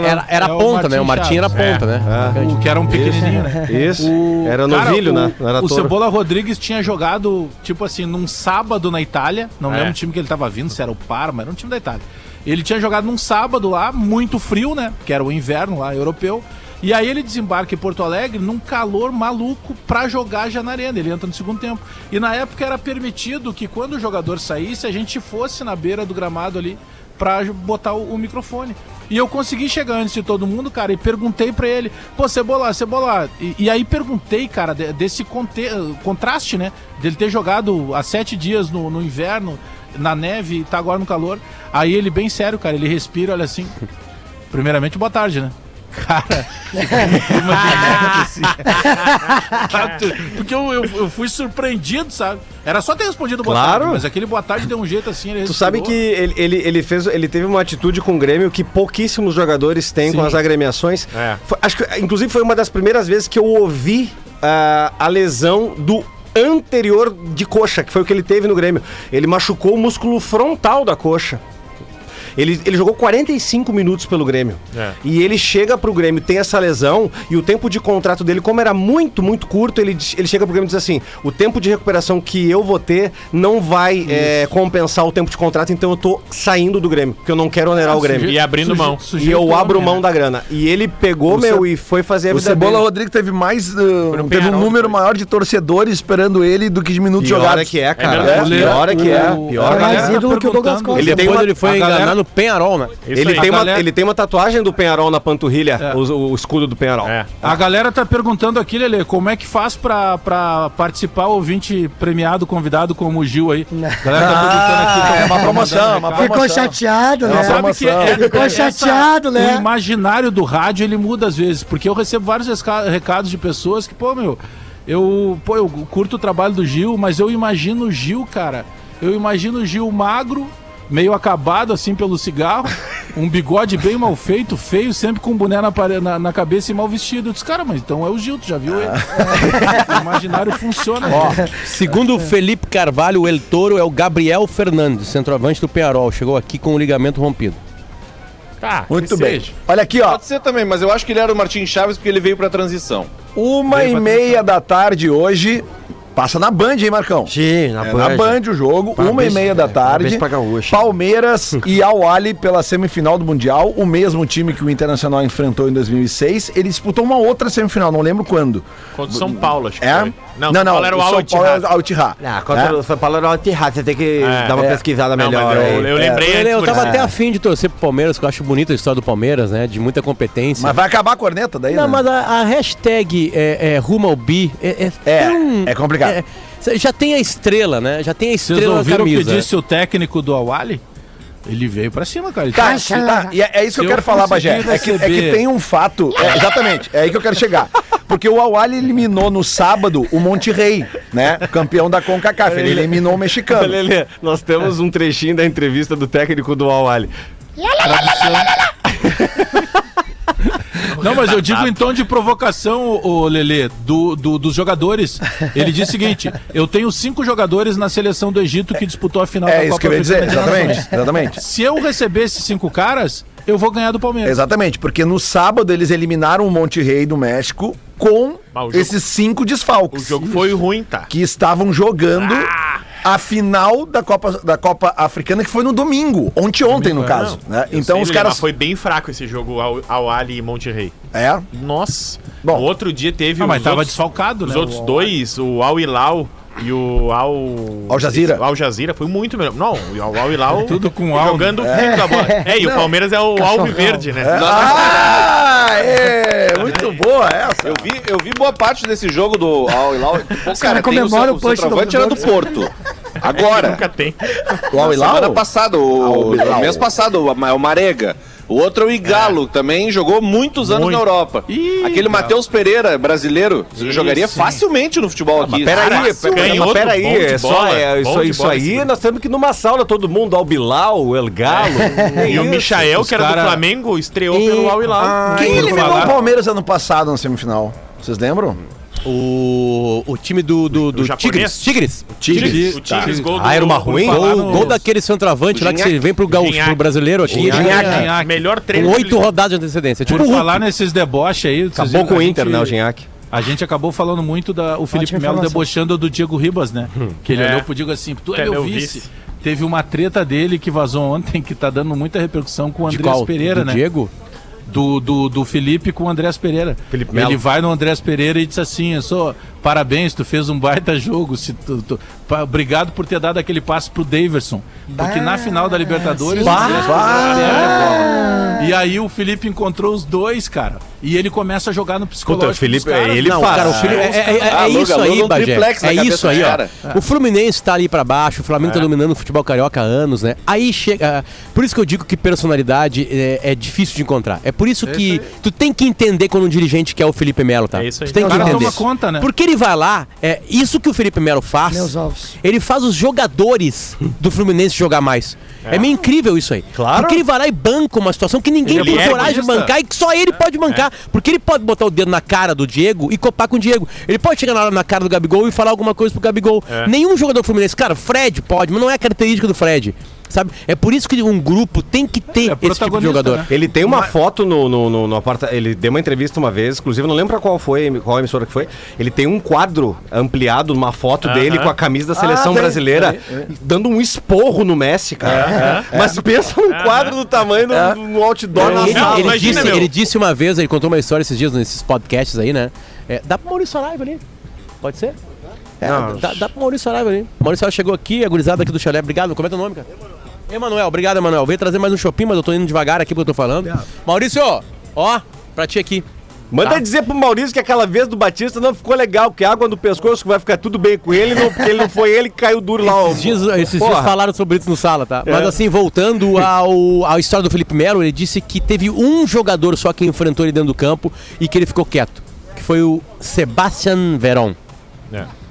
era, era É o ponta, né? O Martim Martim era Chaves. ponta, né? O que era um pequenininho, né? Isso. O- Era cara, novilho, o, né? Não era o. Cebola Rodrigues tinha jogado, tipo assim, num sábado na Itália. Não É. lembro o time que ele tava vindo, se era o Parma, era um time da Itália. Ele tinha jogado num sábado lá, muito frio, né? Que era o inverno lá, europeu. E aí ele desembarca em Porto Alegre num calor maluco pra jogar já na arena. Ele entra no segundo tempo. E na época era permitido que quando o jogador saísse, a gente fosse na beira do gramado ali pra botar o, o microfone. E eu consegui chegar antes de todo mundo, cara, e perguntei pra ele, pô, Cebola, Cebola. E, e aí perguntei, cara, de- desse conte- contraste, né? Dele ter jogado há sete dias no, no inverno, na neve e tá agora no calor. Aí ele, bem sério, cara, ele respira, olha assim. Primeiramente, boa tarde, né? Cara, assim. Porque eu, eu, eu fui surpreendido, sabe? Era só ter respondido boa Claro. tarde, mas aquele boa tarde deu um jeito assim. Ele Tu sabe que ele, ele, ele fez, ele teve uma atitude com o Grêmio que pouquíssimos jogadores têm com Sim. as agremiações. É. Foi- acho que, inclusive, foi uma das primeiras vezes que eu ouvi ah, a lesão do anterior de coxa, que foi o que ele teve no Grêmio. Ele machucou o músculo frontal da coxa. Ele, ele jogou 45 minutos pelo Grêmio. É. E ele chega pro Grêmio, tem essa lesão, e o tempo de contrato dele, como era muito, muito curto, ele, ele chega pro Grêmio e diz assim: o tempo de recuperação que eu vou ter não vai é, compensar o tempo de contrato, então eu tô saindo do Grêmio, porque eu não quero onerar o Grêmio. E abrindo mão. E eu abro mão da grana. E ele pegou, O meu, e foi fazer a O vida Cebola dele. Rodrigues teve mais. uh, teve um número depois. maior de torcedores esperando ele do que de minutos Pior jogados. é que é, cara. verdade. Pior é que é. O- Pior é que é. tá ídolo que o Costa. Ele depois uma- ele foi a no Penharol, né? Isso Ele aí. tem, A uma, galera- ele tem uma tatuagem do Penharol na panturrilha, É. o, o escudo do Penharol. É. A galera tá perguntando aqui, Lele, como é que faz pra, pra participar, ouvinte premiado, convidado como o Gil aí? A galera tá perguntando aqui. Ah, é uma promoção, uma recado. Ficou chateado, É né? Sabe que é, Ficou essa- chateado, O né? imaginário do rádio, ele muda às vezes, porque eu recebo vários resca- recados de pessoas que, pô, meu, eu, pô, eu curto o trabalho do Gil, mas eu imagino o Gil, cara, eu imagino o Gil magro, meio acabado assim pelo cigarro, um bigode bem mal feito, feio, sempre com um boné na, na, na cabeça e mal vestido. Eu disse, cara, mas então é o Gil, tu já viu ele? o imaginário funciona. Ó, né? segundo o Felipe Carvalho, o El Toro é o Gabriel Fernandes, centroavante do Penharol. Chegou aqui com o ligamento rompido. Tá, Muito bem. seja. Olha aqui, ó. Pode ser também, mas eu acho que ele era o Martim Chaves porque ele veio pra transição. Uma Veio e pra meia da tarde hoje. Passa na Band, hein, Marcão? Sim, na É na Band o jogo, uma e meia da tarde. parabéns pra Gaúcha. Palmeiras e Al Ahly pela semifinal do Mundial, o mesmo time que o Internacional enfrentou em 2006. Ele disputou uma outra semifinal, não lembro quando. Contra o São Paulo, acho que É? foi. Não, São não, Paulo era o São Al Paulo era Ittihad. o Al Ittihad. Ah, contra É. o São Paulo era o Al-Ittihad, você tem que É. dar uma É. pesquisada Não, melhor eu, aí. eu lembrei antes eu tava até afim de torcer pro Palmeiras, que eu acho bonita a história do Palmeiras, né? De muita competência. Mas vai acabar a corneta daí, Não, né? mas a, a hashtag é, é, rumo ao bi é, É, tão- é complicado. É, cê já tem a estrela, né? Já tem a Vocês estrela na ouviram o que camisa. disse o técnico do Awali? Ele veio pra cima, cara. Ele Tá, disse, tá, e é, é isso que eu quero falar, Bagé. É que, é que tem um fato. é, exatamente, é aí que eu quero chegar. Porque o Awali eliminou no sábado o Monte Rei, né? Campeão da CONCACAF. Ele eliminou o mexicano. Lelê, nós temos um trechinho da entrevista do técnico do Al-Ali. Não, mas eu digo em tom de provocação, o Lelê, do, do- dos jogadores. Ele diz o seguinte: eu tenho cinco jogadores na seleção do Egito que disputou a final É isso que eu ia dizer, exatamente, exatamente. Se eu receber esses cinco caras, eu vou ganhar do Palmeiras. Exatamente, porque no sábado eles eliminaram o Monte Rei do México com o jogo- esses cinco O desfalques. jogo foi ruim, tá? que estavam jogando a final da Copa, da Copa Africana, que foi no domingo, ontem ontem, no caso. né? Então sei, os caras. mas foi bem fraco esse jogo ao, ao Ali e Monte Rei. É. Nossa. Bom. no outro dia teve Ah, mas os tava outros, desfalcado, os né? outros O- dois, o Al Hilal e o Al... Al Jazeera. O Al Jazeera foi muito melhor. Não, o Al Hilal Tudo com Al, jogando rico da bola. É, e o Palmeiras é o Alviverde, né? Ah, é! Muito boa essa. Eu vi, eu vi boa parte desse jogo do Al Hilal. Pô, caras o comemoram seu- o punch do- centroavante era do Porto. Agora, Nunca tem. O Al Hilal? semana passada, o, o mês passado, o o Marega. O outro é o Igalo, que também jogou muitos anos Muito. na Europa. Ih, Aquele. Matheus Pereira, brasileiro, jogaria sim. facilmente no futebol aqui. Peraí, peraí, peraí, é só, é, isso, isso aí nós temos que ir numa sauna todo mundo, ao Bilal, o El Galo. E o Michael, que era cara- do Flamengo, estreou pelo Al Hilal. Quem por eliminou o Palmeiras ano passado na semifinal? Vocês lembram? O, o time do, do, do? Tigres. Tigres. Tigres. O Tigres, gol do... Ah, era uma ruim? Gol, no- gol daquele centroavante o lá que você vem pro, gaúcho, pro brasileiro aqui. Gignac. Gignac. Melhor Com treino. oito rodadas de antecedência. Tipo Por falar nesses deboches aí, Acabou com o a Inter, gente- né, o Ginhaque? A gente acabou falando muito da o Felipe Melo debochando do Diego Ribas, né? Que ele É. olhou pro Diego assim, tu é é meu vice. vice. Teve uma treta dele que vazou ontem que tá dando muita repercussão com o Andrés? Pereira, Do né? Diego? Do, do, do Felipe com o Andrés Pereira. Felipe Melo. Ele vai no Andrés Pereira e diz assim: eu sou, parabéns, tu fez um baita jogo. Se tu, tu- obrigado por ter dado aquele passe pro Daverson. Porque na final da Libertadores, Bah. A bola. E aí o Felipe encontrou os dois, cara. E ele começa a jogar no psicológico. Puta, o Felipe- caras. ele Não, faz. cara, o Felipe, é, é- é- Ah, é isso aí, Bagé. É isso aí, ó. cara. O Fluminense tá ali pra baixo, o Flamengo tá dominando o futebol carioca há anos, né? Aí chega. Por isso que eu digo que personalidade é, é difícil de encontrar. É por isso que tu tem que entender quando um dirigente quer o Felipe Melo, tá? É isso aí. Tu tem que entender. toma conta, né? Porque ele vai lá, é isso que o Felipe Melo faz. Meus ovos. Ele faz os jogadores do Fluminense jogar mais. É, meio incrível isso aí. Claro. Porque ele vai lá e banca uma situação que ninguém Ele tem é coragem de bancar e que só ele pode bancar. Porque ele pode botar o dedo na cara do Diego e copar com o Diego. Ele pode chegar na, hora na cara do Gabigol e falar alguma coisa pro Gabigol. Nenhum jogador Fluminense, cara, Fred pode, mas não é característica do Fred. Sabe? É por isso que um grupo tem que ter É esse tipo de jogador. né? Ele tem uma foto no, no, no, no aparta... Ele deu uma entrevista uma vez, inclusive, não lembro pra qual foi, qual emissora que foi. Ele tem um quadro ampliado, numa foto dele com a camisa da seleção Ah, tem, brasileira, dando um esporro no Messi, cara. Mas pensa num quadro do tamanho do, do- no outdoor na Ele, sala. ele imagina, disse, meu. ele disse uma vez, ele contou uma história esses dias nesses podcasts aí, né? É, dá pro Maurício Saraiva ali. Pode ser? É, dá, dá pro Maurício Saraiva ali. Maurício Saraiva chegou aqui, a gurizada aqui do chalé. Obrigado, comenta o nome, cara. Emanuel, obrigado, Emanuel. Veio trazer mais um shopping, mas eu tô indo devagar aqui porque eu tô falando. Maurício, ó, pra ti aqui. Manda Tá. dizer pro Maurício que aquela vez do Batista não ficou legal, que água no pescoço que vai ficar tudo bem com ele, não, porque ele não foi ele que caiu duro lá. ó. Esses dias, esses dias falaram sobre isso no sala, tá? Mas assim, voltando ao, à história do Felipe Melo, ele disse que teve um jogador só que enfrentou ele dentro do campo e que ele ficou quieto. Que foi o Sebastian Veron.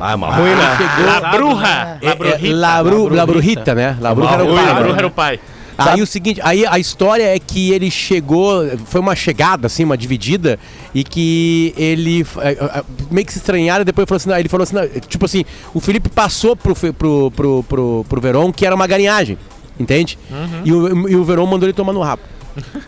Ah, mas ruim, né? La Bruja. É, é, La, Bru- La Brujita, né? La Bruja era o pai. La? Bruja era o pai. Aí o seguinte, aí a história é que ele chegou, foi uma chegada, assim, uma dividida, e que ele eh, eh, meio que se estranharam, e depois falou assim, ele falou assim, tipo assim, o Felipe passou pro, pro, pro, pro, pro Verón que era uma garinhagem, entende? E, o, e o Verón mandou ele tomar no rabo.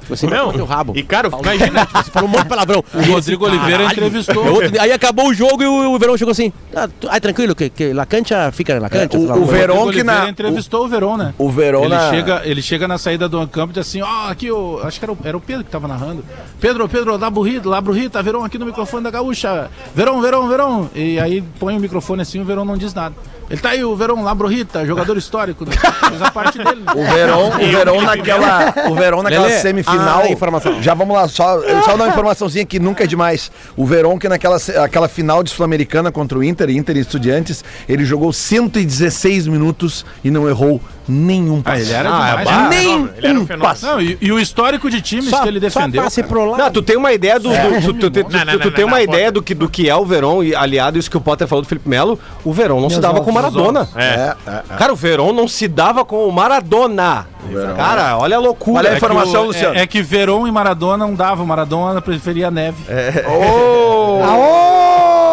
Você Não, teu rabo. e cara, imagina, Você falou um monte de palavrão. O Rodrigo Oliveira entrevistou. Eu outro- aí acabou o jogo e o, o Verão chegou assim. Ah, tu- ai, tranquilo, que, que Lacantia fica na Lacantia. É, o- o Verón Rodrigo que Oliveira na- entrevistou o Verón, né? O Verón Ele na- chega, ele chega na saída do campo e diz assim, ó, aqui o. Acho que era o, era o Pedro que tava narrando. Pedro, Pedro, lá burrito, lá burrita, Verão aqui no microfone da gaúcha. Verão, Verão, Verão. E aí põe o microfone assim, o Verão não diz nada. Ele tá aí, o Verão Labrorita, jogador histórico. né? Fez a parte dele. né? O Verão, o Verão naquela, o Verão naquela Lelê, semifinal. ah, informação. Já vamos lá, só, só dar uma informaçãozinha que nunca é demais. O Verão que naquela aquela final de Sul-Americana contra o Inter, Inter e Estudiantes, ele jogou 116 minutos e não errou nenhum Ah, passe. ele era Ah, demais. é né? Nem Ele era um fenômeno. passe. Não, e, e o histórico de times Só, que ele defendeu. Só passe pro lado. Não, tu tem uma ideia do. do- tu, tem uma ideia do que, do que é o Verón, e aliado isso que o Potter falou do Felipe Melo. O Verón não se dava com o Maradona. É. Cara, o Verón não se dava com o Maradona. Cara, olha a loucura. Olha a É informação, o- Luciano. É, é que Verón e Maradona não davam. Maradona preferia a neve. Aô,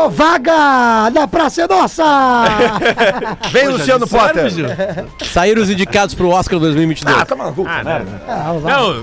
vaga da Praça é Nossa! Vem, Luciano Sério, Potter. Saíram os indicados pro Oscar 2022. Ah, tá maluco. Ah, não. Ah.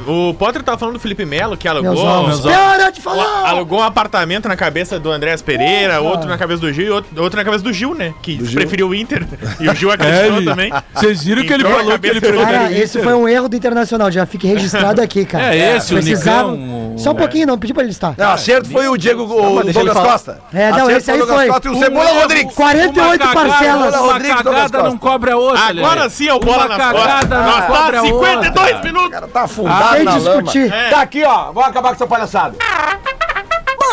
Não, o Potter tava falando do Felipe Melo, que alugou. Meus Para de falar! Alugou um apartamento na cabeça do Andréas Pereira, outro na cabeça do Gil e outro, outro na cabeça do Gil, né? Que preferiu o Inter. E o Gil acreditou É, também. Vocês viram que ele falou que ele prefere Cara, esse foi um erro do Internacional, já fique registrado aqui, cara. É esse, o Precisava- Nicão, o- Só um pouquinho, não, pedi pra ele listar. Não, acerto foi o Diego, o Douglas. Costa. É, não, Acerto esse aí o Douglas foi. Costa e o Cebola. Rodrigues. 48 Uma cagada, parcelas. Uma cagada não cobre a outra. Agora sim é o bola nas costas. Nós tá a 52 outra. minutos. cara tá afundado Sem na lama. discutir. Tá aqui, ó. Vamos acabar com essa palhaçada.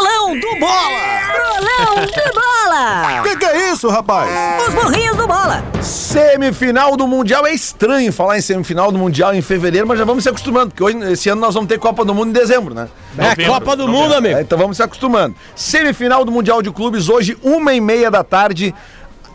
Bolão do Bola! Bolão do Bola! Que que é isso, rapaz? Os burrinhos do Bola! Semifinal do Mundial. É estranho falar em semifinal do Mundial em fevereiro, mas já vamos se acostumando, porque hoje, esse ano nós vamos ter Copa do Mundo em dezembro, né? É Novembro, Copa do novembro. Mundo, amigo. É, então vamos se acostumando. Semifinal do Mundial de Clubes, hoje, uma e meia da tarde.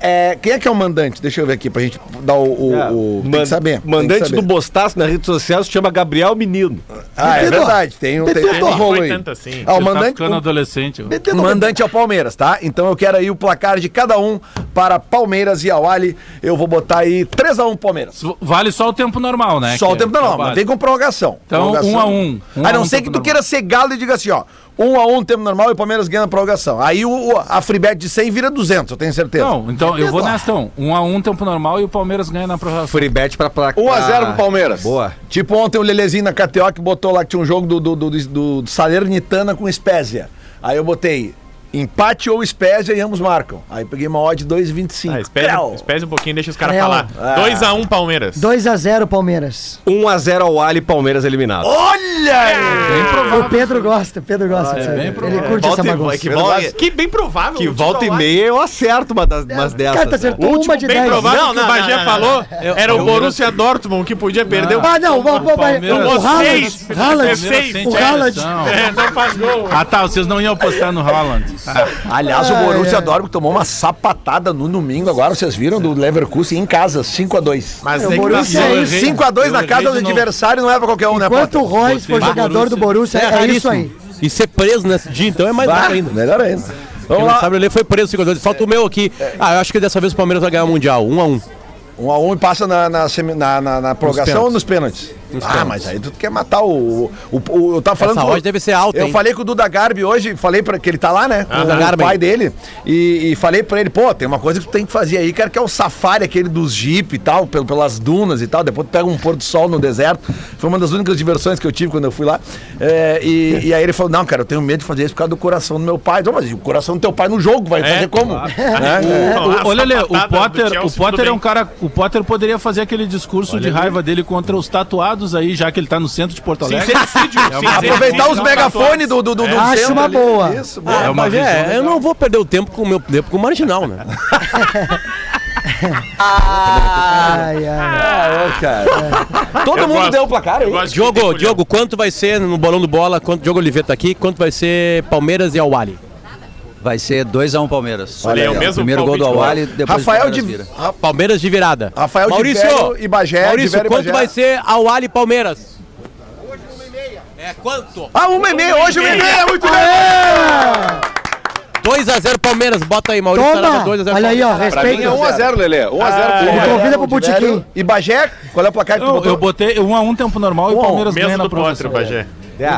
É, quem é que é o mandante? Deixa eu ver aqui pra gente dar o. o, o- tem Man- que saber. tem que Mandante saber. do Bostaço na rede social se chama Gabriel Menino. Ah, é verdade. Tem um, tem, tem um rolo aí. assim. Ah, o tá mandante, ficando adolescente. o mandante é o Palmeiras, tá? Então eu quero aí o placar de cada um para Palmeiras e Awali. Eu vou botar aí 3x1 Palmeiras. Vale só o tempo normal, né? Só Que o tempo é- não, que é mas o vem com prorrogação. Então, Prorrogação. um a um. Um a a não um ser tempo que tu normal. queira ser galo e diga assim, ó. Um a um, tempo normal e o Palmeiras ganha na prorrogação. Aí o, o- a freebet de 100 vira 200, eu tenho certeza. Não, então eu vou nessa então. Um a um tempo normal e o Palmeiras ganha na prorrogação. Free bet pra placar. 1 a 0 pro Palmeiras. Boa. Tipo ontem o Lelezinho na KTO que botou lá que tinha um jogo do, do, do, do, do Salernitana com Spezia. Aí eu botei empate ou Spezia e ambos marcam. Aí peguei uma odd 2,25. Ah, espere um pouquinho, deixa os caras Creu. falar. Ah. 2x1 Palmeiras. 2x0 Palmeiras. 1x0 ao Ali, Palmeiras eliminado. Olha! aí! Bem provável. O Pedro gosta, o Pedro gosta disso aí. bem Ele provável. curte essa Volta e- bagunça. que volta- Que bem provável. Que o volta e meia eu acerto uma das, umas dessas. Cara, tá né? acertou O último uma de bem 10. provável Não, que o não, Bagé não, não, falou Eu- era o eu- Borussia Dortmund que podia perder o Ah, não, vamos, Palmeiras- o, o Tomou Haaland, seis, Haaland, o a Haaland. É, não faz gol. Ah tá, vocês não iam apostar no Haaland. Aliás, o Borussia. Dortmund tomou uma sapatada no domingo agora, vocês viram, do Leverkusen em casa, 5x2. Mas É, o é Borussia tá- é isso. errei. 5x2 na casa do adversário não é pra qualquer um, né, Enquanto o? Royce for Botei jogador do Borussia, é, isso aí. E ser preso nesse dia, então, é mais Bah, ainda. melhor ainda. Quem Vamos não lá. sabe, ele foi preso 5 2 Falta o meu aqui. Ah, eu acho que dessa vez o Palmeiras vai ganhar o Mundial. 1 a 1 Um a um e passa na, na, na, na, na prorrogação pênaltis. ou nos pênaltis? Ah, mas aí tu quer matar o. o, o- eu tava falando Essa com- deve ser alta, Eu hein? falei com o Duda Garbi hoje, falei para que ele tá lá, né? Com Duda o Garbi. pai dele. E, e falei pra ele, pô, tem uma coisa que tu tem que fazer aí, cara, que é o safari aquele dos Jeep e tal, pelo, pelas dunas e tal. Depois tu pega um pôr do sol no deserto. Foi uma das únicas diversões que eu tive quando eu fui lá. É, e, e aí ele falou: não, cara, eu tenho medo de fazer isso por causa do coração do meu pai. Então, mas e o coração do teu pai no jogo, vai fazer como? Né? É. O- Olha ali, o Potter, o Potter é um cara. O Potter poderia fazer aquele discurso de raiva dele contra os tatuados aí, já que ele tá no centro de Porto Alegre. Sincericídio. É uma- Aproveitar os megafones do, do, do, do Acho centro uma ali. boa. Isso, boa. É uma Mas é, legal. eu não vou perder o tempo com o meu tempo com o marginal, né? Ai, ai. Ah, ô, cara. Todo Eu mundo gosto. deu o placar aí. Diogo. Diogo, quanto vai ser no bolão do bola? Quanto, Diogo Oliveira tá aqui, quanto vai ser Palmeiras e Awali? Vai ser 2x1 Palmeiras. Olha aí, é o mesmo Primeiro gol do. Awali, depois Rafael de, Palmeiras vira. Ra- Palmeiras de virada. Rafael Maurício, de Vério e Bagé. de Maurício, e quanto Bagé. vai ser Awali e Palmeiras? É quanto? Ah, uma e meia, hoje uma e meia, muito bem! 2x0 Palmeiras, bota aí, Maurício Toma! Sarada, 2x0 Olha aí, ó, Palmeiras. Pra mim é respeita. 1x0, Lelê. 1x0 Ah, Me pro convida pro de botequim. velho. E Bagé, qual é o placar que tu Eu, botou? eu botei um a um tempo normal e o Um um, Palmeiras ganha Mesmo na do Potter, prorrogação. Bagé.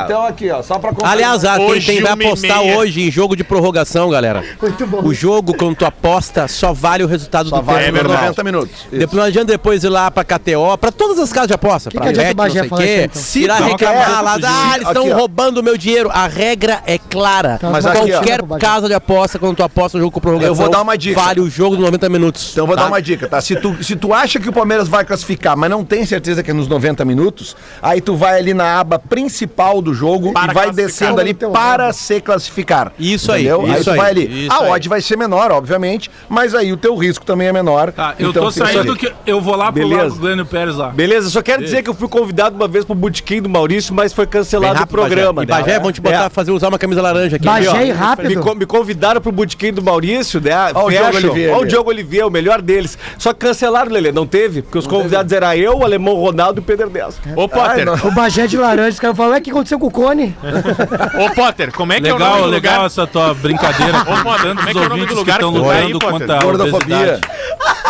Então aqui, ó, só pra confirmar. Aliás, ah, quem, quem vai apostar hoje em jogo de prorrogação, galera. Muito bom. O jogo, quando tu aposta, só vale o resultado só do vai tempo por normal. 90 minutos. Depois não adianta depois ir lá pra KTO, pra todas as casas de aposta, Que pra Bet, não sei o quê. então? Se Irá tu reclamar quer- lá, ah, eles estão roubando o meu dinheiro. A regra é clara. Tá, Mas mas aqui. Qualquer casa de aposta, quando tu aposta no jogo com prorrogação, Eu vou dar uma dica. vale o jogo de 90 minutos. Então eu vou tá? dar uma dica, tá? Se tu, se tu acha que o Palmeiras vai classificar, mas não tem certeza que é nos 90 minutos, aí tu vai ali na aba principal do jogo Para e vai descendo ali Então, para se classificar. Isso aí, entendeu? isso tu aí, vai ali. isso A aí. odd vai ser menor, obviamente, mas aí o teu risco também é menor. Tá, eu Então tô fica saindo que eu vou lá pro Beleza. Largo Glênio Pérez lá. Beleza, só quero dizer que eu fui convidado uma vez pro botequim do Maurício, mas foi cancelado o rápido, programa. Bagé. E Bagé, né? vão te botar, É. fazer, usar uma camisa laranja aqui. Bagé Aqui, ó. rápido. Me, co- me convidaram pro botequim do Maurício, né? Ó o Diogo. Oliveira Ó o. Diogo Oliveira, o melhor deles. Só que cancelaram, Lelê, não teve? Porque os convidados eram eu, o Alemão Ronaldo e o Pedro Ernesto. Ô, Potter. O Bagé de laranja, os caras falam, ué, o que aconteceu com o Cone? ô, Potter, como é que é o Legal, nome do legal lugar? essa tua brincadeira. Ô, Potter, como é que é o nome do lugar que estão tu vai aí, contra a Gordofobia.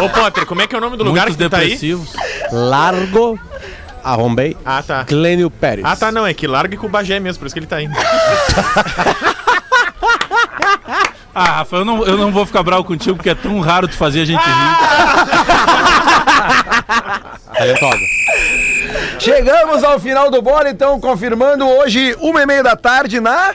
Ô, Potter, como é que é o nome do lugar Muitos que tu tá aí? depressivos. Largo, arrombei, Ah, tá. Clênio Pérez. Ah, tá, não, é que largue com o Bagé mesmo, por isso que ele tá indo. Ah, Rafa, eu não, eu não vou ficar bravo contigo porque é tão raro tu fazer a gente rir. Talentosa. Chegamos ao final do bola, então, confirmando hoje, uma e meia da tarde na.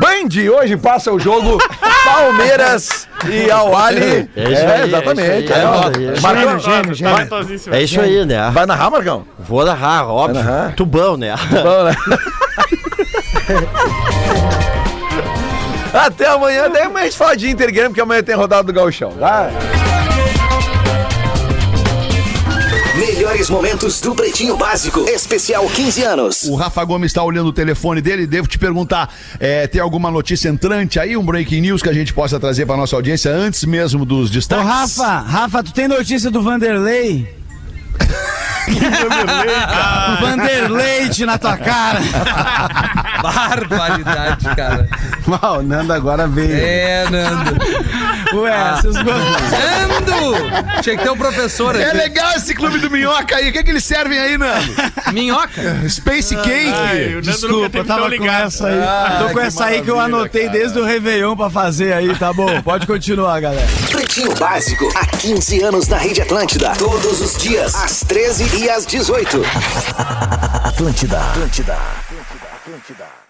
Band, hoje passa o jogo Palmeiras e Al Ali. É isso aí, exatamente. é isso aí. É, ó. É aí. Marcão, Gênio, gênio. É isso aí, né? Vai narrar, Marcão? Vou narrar, óbvio. Vai narrar? Tubão, né? Bom, né? Até amanhã, daí amanhã a gente fala de Inter Grêmio, porque amanhã tem rodada do Gauchão, tá? Melhores momentos do Pretinho Básico. Especial 15 anos. O Rafa Gomes está olhando o telefone dele. Devo te perguntar: é, tem alguma notícia entrante aí, um breaking news que a gente possa trazer para nossa audiência antes mesmo dos Ô, destaques? Rafa, Rafa, tu tem notícia do Vanderlei? O Vanderlei na tua cara. Barbaridade, cara. Mal, o Nando agora veio. É, Nando. Ué, vocês gostam. Nando! Tinha que ter um professor aqui. É legal esse clube do Minhoca aí. O que, que eles servem aí, Nando? Minhoca? Space Cake. Ai, Desculpa, eu tava com ligado. essa aí. Ah, Tô com essa aí que eu anotei cara. desde o Réveillon pra fazer aí, tá bom? Pode continuar, galera. Pretinho Básico, há 15 anos na Rede Atlântida. Todos os dias, às 13 e às 18. Atlântida. Atlântida. Atlântida. Atlântida.